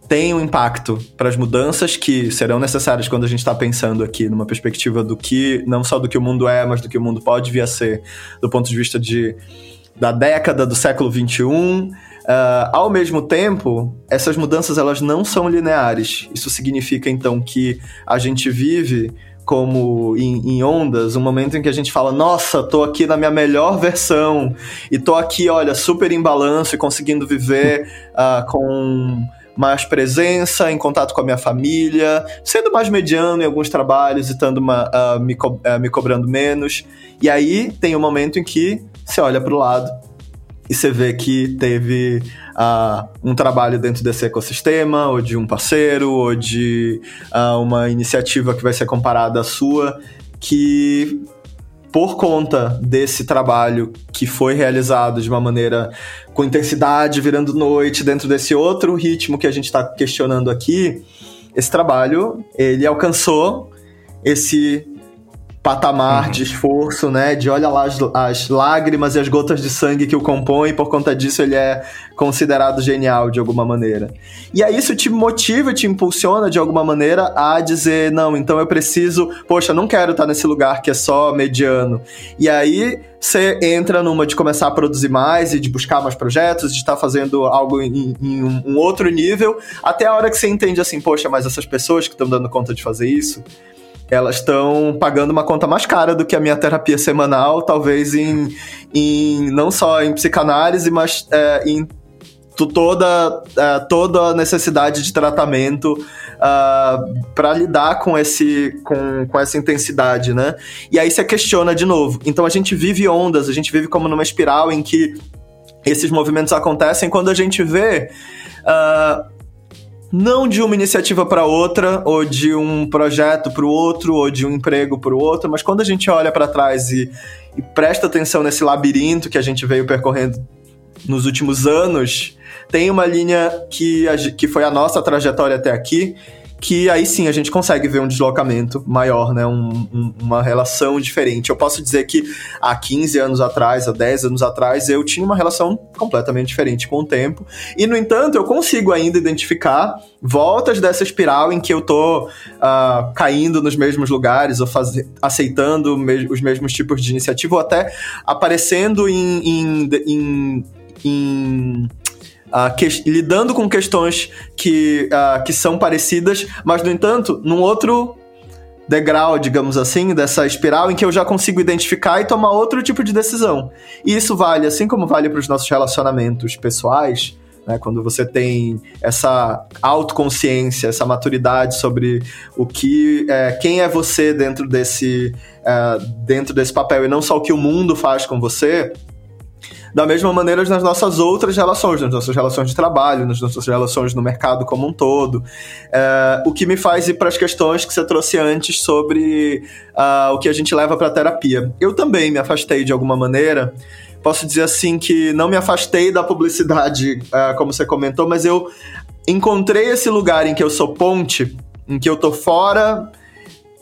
tem um impacto para as mudanças que serão necessárias quando a gente está pensando aqui numa perspectiva do que, não só do que o mundo é, mas do que o mundo pode vir a ser, do ponto de vista de, da década do século XXI, Uh, ao mesmo tempo, essas mudanças elas não são lineares. Isso significa então que a gente vive como em, em, ondas, um momento em que a gente fala, nossa, tô aqui na minha melhor versão e tô aqui, olha, super em balanço e conseguindo viver uh, com mais presença, em contato com a minha família, sendo mais mediano em alguns trabalhos e estando uma, uh, me, co uh, me cobrando menos. E aí tem um momento em que você olha para o lado e você vê que teve uh, um trabalho dentro desse ecossistema, ou de um parceiro, ou de uh, uma iniciativa que vai ser comparada à sua, que por conta desse trabalho que foi realizado de uma maneira com intensidade, virando noite, dentro desse outro ritmo que a gente está questionando aqui, esse trabalho ele alcançou esse patamar uhum. de esforço, né? De olha lá as, as, lágrimas e as gotas de sangue que o compõem, por conta disso ele é considerado genial de alguma maneira. E aí isso te motiva, te impulsiona de alguma maneira a dizer, não, então eu preciso, poxa, não quero estar nesse lugar que é só mediano. E aí você entra numa de começar a produzir mais e de buscar mais projetos, de estar fazendo algo em, em um outro nível, até a hora que você entende assim, poxa, mas essas pessoas que estão dando conta de fazer isso, elas estão pagando uma conta mais cara do que a minha terapia semanal, talvez em, em não só em psicanálise, mas é, em toda, é, toda a necessidade de tratamento uh, é, para lidar com, esse, com, com essa intensidade, né? E aí você questiona de novo. Então a gente vive ondas, a gente vive como numa espiral em que esses movimentos acontecem quando a gente vê. Uh, não de uma iniciativa para outra, ou de um projeto para o outro, ou de um emprego para o outro, mas quando a gente olha para trás e, e, presta atenção nesse labirinto que a gente veio percorrendo nos últimos anos, tem uma linha que, que foi a nossa trajetória até aqui, que aí sim a gente consegue ver um deslocamento maior, né? Um, um, uma relação diferente. Eu posso dizer que há 15 anos atrás, há 10 anos atrás, eu tinha uma relação completamente diferente com o tempo. E, no entanto, eu consigo ainda identificar voltas dessa espiral em que eu tô uh, caindo nos mesmos lugares, ou faz... aceitando os mesmos tipos de iniciativa, ou até aparecendo em, em, em, em Uh, que, lidando com questões que, uh, que são parecidas, mas, no entanto, num outro degrau, digamos assim, dessa espiral em que eu já consigo identificar e tomar outro tipo de decisão. E isso vale, assim como vale para os nossos relacionamentos pessoais, né, quando você tem essa autoconsciência, essa maturidade sobre o que, é, quem é você dentro desse, é, dentro desse papel e não só o que o mundo faz com você, da mesma maneira nas nossas outras relações, nas nossas relações de trabalho, nas nossas relações no mercado como um todo. É, o que me faz ir para as questões que você trouxe antes sobre uh, o que a gente leva para a terapia. Eu também me afastei de alguma maneira. Posso dizer assim que não me afastei da publicidade, uh, como você comentou, mas eu encontrei esse lugar em que eu sou ponte, em que eu tô fora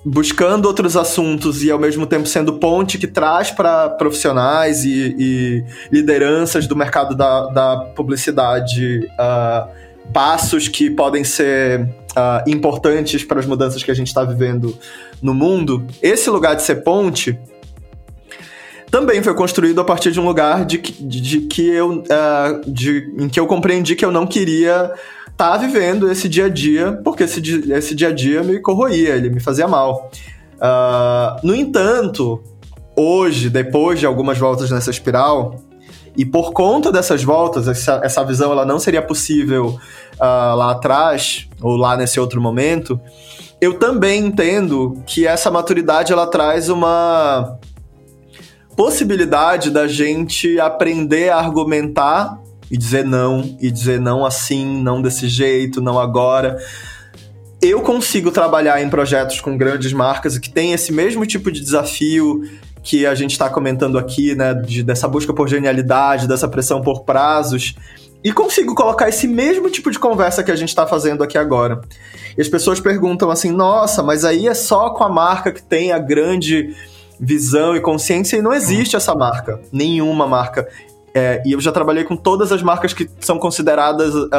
buscando outros assuntos e ao mesmo tempo sendo ponte que traz para profissionais e, e, lideranças do mercado da, da publicidade uh, passos que podem ser uh, importantes para as mudanças que a gente está vivendo no mundo, esse lugar de ser ponte também foi construído a partir de um lugar de, de, de que eu, uh, de, em que eu compreendi que eu não queria tá vivendo esse dia a dia, porque esse, esse dia a dia me corroía, ele me fazia mal. Uh, no entanto, hoje, depois de algumas voltas nessa espiral, e por conta dessas voltas, essa, essa visão ela não seria possível uh, lá atrás, ou lá nesse outro momento, eu também entendo que essa maturidade ela traz uma possibilidade da gente aprender a argumentar e dizer não, e dizer não assim, não desse jeito, não agora. Eu consigo trabalhar em projetos com grandes marcas que tem esse mesmo tipo de desafio que a gente está comentando aqui, né, de, dessa busca por genialidade, dessa pressão por prazos, e consigo colocar esse mesmo tipo de conversa que a gente está fazendo aqui agora. E as pessoas perguntam assim: nossa, mas aí é só com a marca que tem a grande visão e consciência, e não existe essa marca, nenhuma marca. É, e eu já trabalhei com todas as marcas que são consideradas uh,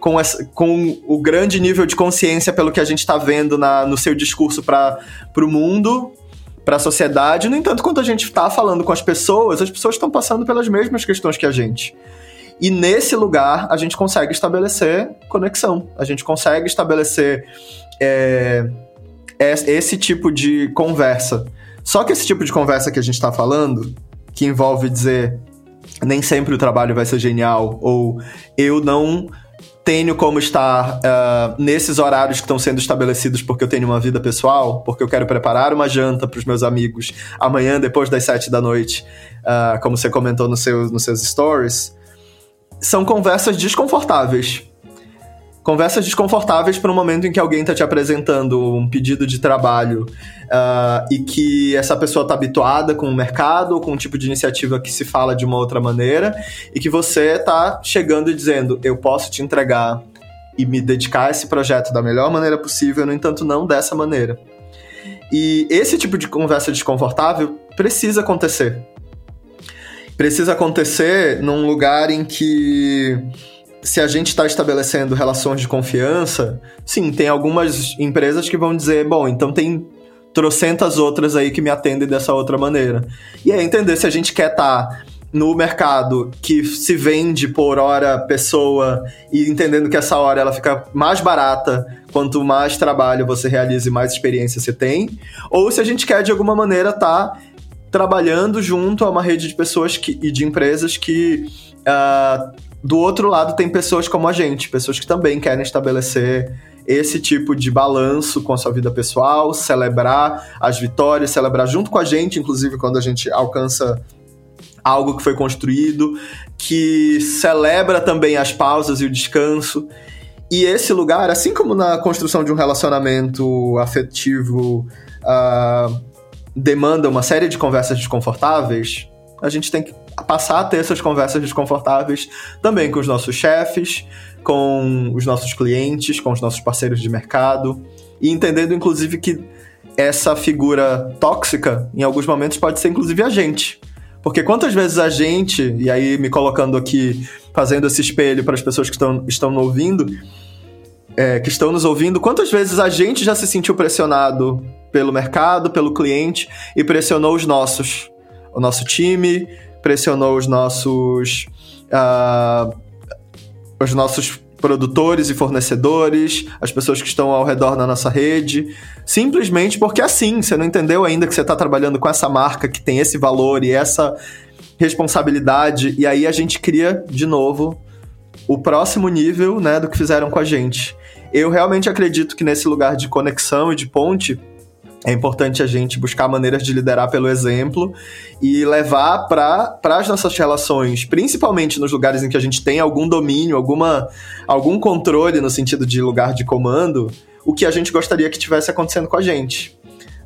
com, essa, com o grande nível de consciência pelo que a gente está vendo na, no seu discurso para o mundo, para a sociedade. No entanto, quando a gente está falando com as pessoas, as pessoas estão passando pelas mesmas questões que a gente. E nesse lugar, a gente consegue estabelecer conexão. A gente consegue estabelecer é, esse tipo de conversa. Só que esse tipo de conversa que a gente está falando, que envolve dizer nem sempre o trabalho vai ser genial, ou eu não tenho como estar uh, nesses horários que estão sendo estabelecidos porque eu tenho uma vida pessoal, porque eu quero preparar uma janta para os meus amigos amanhã depois das sete da noite, uh, como você comentou no seu, nos seus stories, são conversas desconfortáveis conversas desconfortáveis para um momento em que alguém está te apresentando um pedido de trabalho uh, e que essa pessoa está habituada com o mercado ou com um tipo de iniciativa que se fala de uma outra maneira e que você está chegando e dizendo eu posso te entregar e me dedicar a esse projeto da melhor maneira possível, no entanto não dessa maneira. E esse tipo de conversa desconfortável precisa acontecer. Precisa acontecer num lugar em que se a gente está estabelecendo relações de confiança, sim, tem algumas empresas que vão dizer, bom, então tem trocentas outras aí que me atendem dessa outra maneira. E é entender se a gente quer estar tá no mercado que se vende por hora pessoa e entendendo que essa hora ela fica mais barata quanto mais trabalho você realiza e mais experiência você tem, ou se a gente quer de alguma maneira estar tá trabalhando junto a uma rede de pessoas que, e de empresas que uh, do outro lado, tem pessoas como a gente, pessoas que também querem estabelecer esse tipo de balanço com a sua vida pessoal, celebrar as vitórias, celebrar junto com a gente, inclusive quando a gente alcança algo que foi construído, que celebra também as pausas e o descanso. E esse lugar, assim como na construção de um relacionamento afetivo, uh, demanda uma série de conversas desconfortáveis, a gente tem que passar a ter essas conversas desconfortáveis também com os nossos chefes, com os nossos clientes, com os nossos parceiros de mercado e entendendo inclusive que essa figura tóxica em alguns momentos pode ser inclusive a gente. Porque quantas vezes a gente, e aí me colocando aqui, fazendo esse espelho para as pessoas que estão, estão ouvindo, é, que estão nos ouvindo, quantas vezes a gente já se sentiu pressionado pelo mercado, pelo cliente e pressionou os nossos, o nosso time, pressionou os nossos. Uh, os nossos produtores e fornecedores, as pessoas que estão ao redor da nossa rede, simplesmente porque assim, você não entendeu ainda que você está trabalhando com essa marca que tem esse valor e essa responsabilidade, e aí a gente cria de novo o próximo nível né, do que fizeram com a gente. Eu realmente acredito que nesse lugar de conexão e de ponte, é importante a gente buscar maneiras de liderar pelo exemplo e levar para as nossas relações, principalmente nos lugares em que a gente tem algum domínio, alguma, algum controle no sentido de lugar de comando, o que a gente gostaria que tivesse acontecendo com a gente.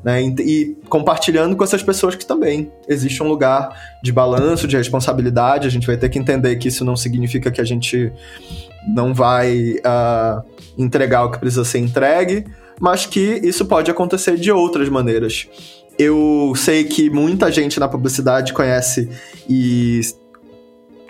Né? E, e compartilhando com essas pessoas que também existe um lugar de balanço, de responsabilidade. A gente vai ter que entender que isso não significa que a gente não vai uh, entregar o que precisa ser entregue, mas que isso pode acontecer de outras maneiras. Eu sei que muita gente na publicidade conhece e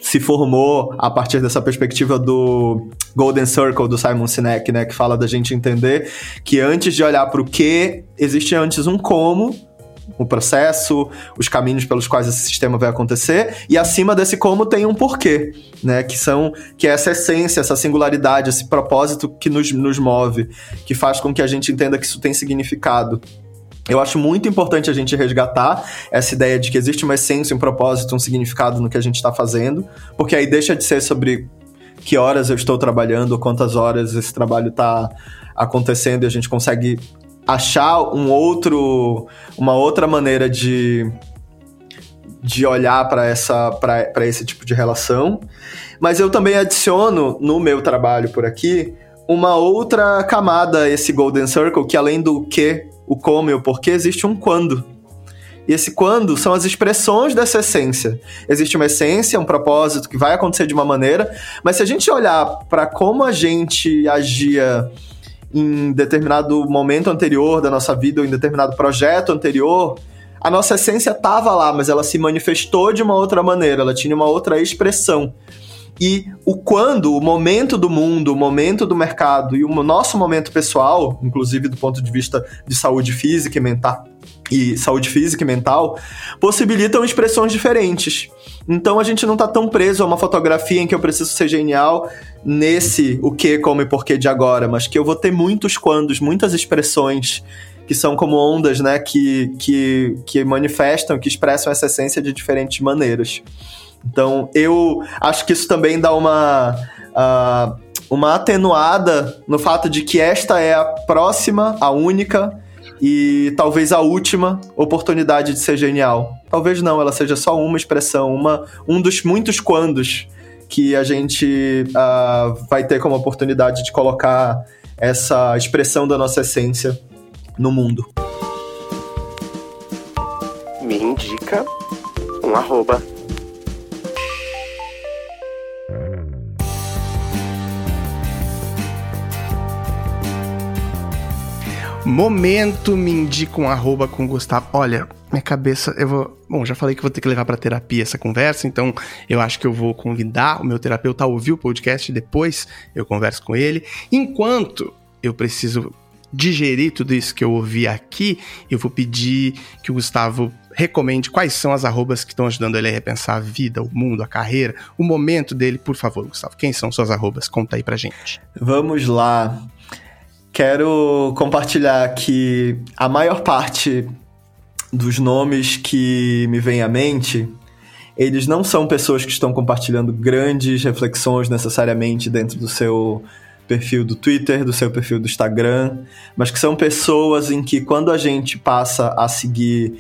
se formou a partir dessa perspectiva do Golden Circle do Simon Sinek, né, que fala da gente entender que antes de olhar para o que, existe antes um como, o processo, os caminhos pelos quais esse sistema vai acontecer, e acima desse como tem um porquê, né? Que são que é essa essência, essa singularidade, esse propósito que nos, nos move, que faz com que a gente entenda que isso tem significado. Eu acho muito importante a gente resgatar essa ideia de que existe uma essência, um propósito, um significado no que a gente está fazendo, porque aí deixa de ser sobre que horas eu estou trabalhando, quantas horas esse trabalho está acontecendo e a gente consegue achar um outro, uma outra maneira de, de olhar para essa para esse tipo de relação. Mas eu também adiciono no meu trabalho por aqui uma outra camada esse Golden Circle, que além do que, o como e o porquê, existe um quando. E esse quando são as expressões dessa essência. Existe uma essência, um propósito que vai acontecer de uma maneira, mas se a gente olhar para como a gente agia em determinado momento anterior da nossa vida ou em determinado projeto anterior, a nossa essência estava lá, mas ela se manifestou de uma outra maneira, ela tinha uma outra expressão. E o quando, o momento do mundo, o momento do mercado e o nosso momento pessoal, inclusive do ponto de vista de saúde física e mental, e saúde física e mental, possibilitam expressões diferentes. Então a gente não está tão preso a uma fotografia em que eu preciso ser genial nesse o que, como e porquê de agora, mas que eu vou ter muitos quandos, muitas expressões que são como ondas, né, que, que, que manifestam, que expressam essa essência de diferentes maneiras. Então, eu acho que isso também dá uma, uh, uma atenuada no fato de que esta é a próxima, a única e talvez a última oportunidade de ser genial. Talvez não, ela seja só uma expressão, uma, um dos muitos quandos que a gente uh, vai ter como oportunidade de colocar essa expressão da nossa essência no mundo. Me indica um arroba Momento me indica um arroba com Gustavo. Olha, minha cabeça, eu vou. Bom, já falei que vou ter que levar para terapia essa conversa, então eu acho que eu vou convidar o meu terapeuta a ouvir o podcast depois eu converso com ele. Enquanto eu preciso digerir tudo isso que eu ouvi aqui, eu vou pedir que o Gustavo recomende quais são as arrobas que estão ajudando ele a repensar a vida, o mundo, a carreira, o momento dele. Por favor, Gustavo, quem são suas arrobas? Conta aí pra gente. Vamos lá. Quero compartilhar que a maior parte dos nomes que me vem à mente, eles não são pessoas que estão compartilhando grandes reflexões necessariamente dentro do seu perfil do Twitter, do seu perfil do Instagram, mas que são pessoas em que quando a gente passa a seguir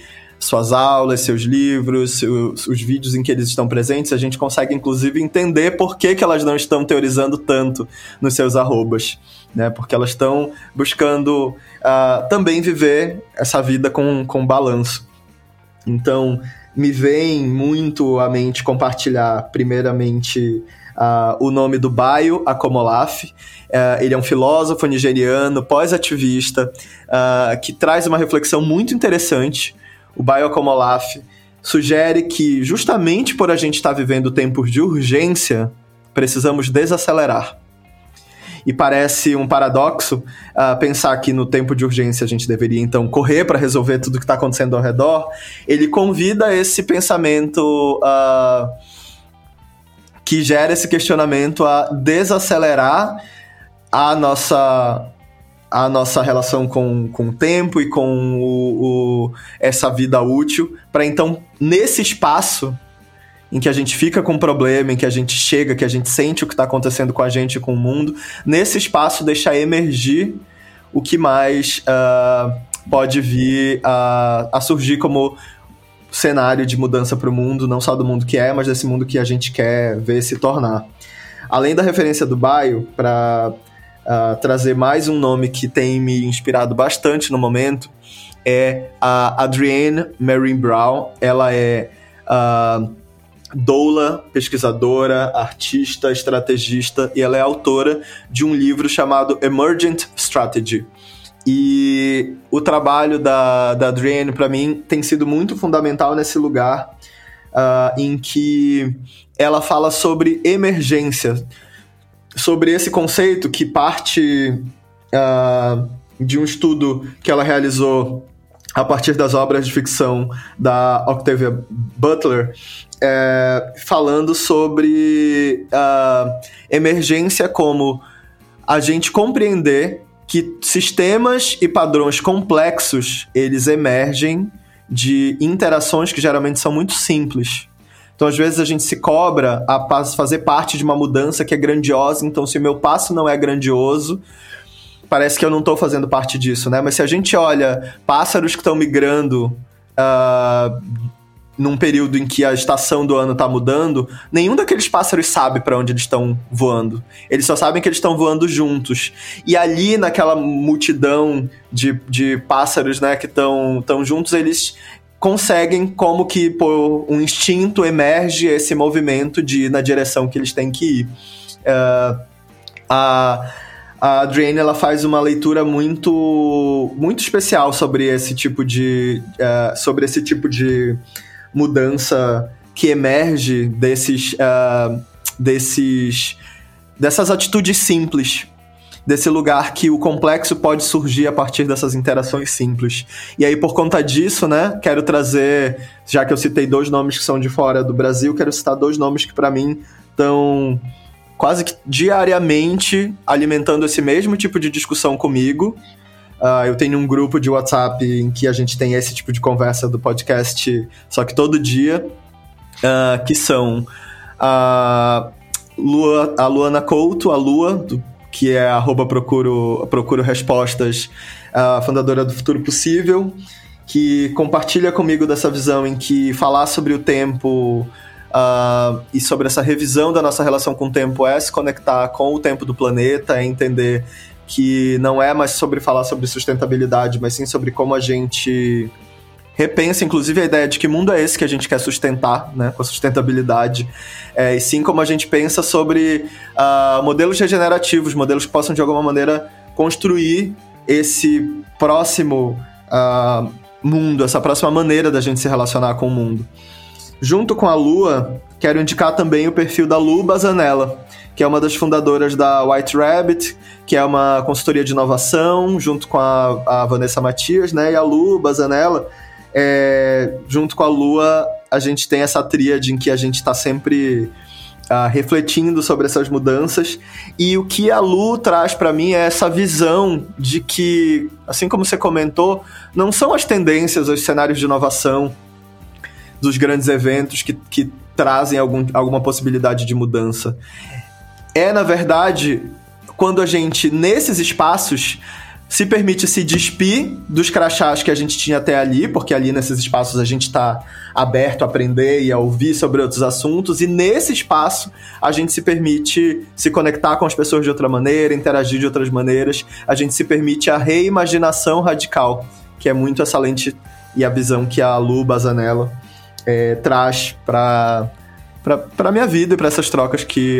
suas aulas, seus livros, os, os, vídeos em que eles estão presentes, a gente consegue inclusive entender por que, que elas não estão teorizando tanto nos seus arrobas, né? Porque elas estão buscando uh, também viver essa vida com, com balanço. Então, me vem muito à mente compartilhar, primeiramente, uh, o nome do Bayo Akomolaf. Uh, ele é um filósofo nigeriano, pós-ativista, uh, que traz uma reflexão muito interessante o Bioacomolaf sugere que, justamente por a gente estar tá vivendo tempos de urgência, precisamos desacelerar. E parece um paradoxo uh, pensar que no tempo de urgência a gente deveria então correr para resolver tudo que está acontecendo ao redor. Ele convida esse pensamento uh, que gera esse questionamento a desacelerar a nossa a nossa relação com, com o tempo e com o, o essa vida útil, para então, nesse espaço em que a gente fica com um problema, em que a gente chega, que a gente sente o que está acontecendo com a gente e com o mundo, nesse espaço deixar emergir o que mais uh, pode vir a, a surgir como cenário de mudança para o mundo, não só do mundo que é, mas desse mundo que a gente quer ver se tornar. Além da referência do Baio, para uh, trazer mais um nome que tem me inspirado bastante no momento é a Adrienne Marin Brown. Ela é uh, doula, pesquisadora, artista, estrategista e ela é autora de um livro chamado Emergent Strategy. E o trabalho da, da Adrienne, para mim, tem sido muito fundamental nesse lugar uh, em que ela fala sobre emergência, sobre esse conceito que parte uh, de um estudo que ela realizou a partir das obras de ficção da Octavia Butler, é, falando sobre a emergência como a gente compreender que sistemas e padrões complexos eles emergem de interações que geralmente são muito simples. Então, às vezes, a gente se cobra a fazer parte de uma mudança que é grandiosa. Então, se o meu passo não é grandioso, parece que eu não estou fazendo parte disso, né? Mas se a gente olha pássaros que estão migrando uh, num período em que a estação do ano está mudando, nenhum daqueles pássaros sabe para onde eles estão voando. Eles só sabem que eles estão voando juntos. E ali, naquela multidão de, de pássaros né, que estão juntos, eles conseguem, como que por um instinto, emerge esse movimento de ir na direção que eles têm que ir. Uh, a a Adrienne ela faz uma leitura muito muito especial sobre esse tipo de uh, sobre esse tipo de mudança que emerge desses uh, desses dessas atitudes simples desse lugar que o complexo pode surgir a partir dessas interações simples. E aí, por conta disso, né, quero trazer, já que eu citei dois nomes que são de fora do Brasil, quero citar dois nomes que para mim estão quase que diariamente alimentando esse mesmo tipo de discussão comigo. Uh, eu tenho um grupo de WhatsApp em que a gente tem esse tipo de conversa do podcast, só que todo dia, uh, que são a, Lua, a Luana Couto, a Lua, do, que é arroba procuro, procuro respostas, a fundadora do Futuro Possível, que compartilha comigo dessa visão em que falar sobre o tempo Uh, e sobre essa revisão da nossa relação com o tempo é se conectar com o tempo do planeta, é entender que não é mais sobre falar sobre sustentabilidade, mas sim sobre como a gente repensa, inclusive, a ideia de que mundo é esse que a gente quer sustentar, né, com a sustentabilidade, é, e sim como a gente pensa sobre uh, modelos regenerativos, modelos que possam, de alguma maneira, construir esse próximo uh, mundo, essa próxima maneira da gente se relacionar com o mundo. Junto com a Lua, quero indicar também o perfil da Lu Bazanella, que é uma das fundadoras da White Rabbit, que é uma consultoria de inovação, junto com a, a Vanessa Matias, né? E a Lu Bazanella, é, junto com a Lua, a gente tem essa tríade em que a gente está sempre uh, refletindo sobre essas mudanças. E o que a Lu traz para mim é essa visão de que, assim como você comentou, não são as tendências, os cenários de inovação dos grandes eventos que, que trazem algum, alguma possibilidade de mudança. É, na verdade, quando a gente, nesses espaços, se permite se despir dos crachás que a gente tinha até ali, porque ali nesses espaços a gente está aberto a aprender e a ouvir sobre outros assuntos, e nesse espaço a gente se permite se conectar com as pessoas de outra maneira, interagir de outras maneiras, a gente se permite a reimaginação radical, que é muito essa lente e a visão que a Lu Bazanella é, traz para para minha vida e para essas trocas que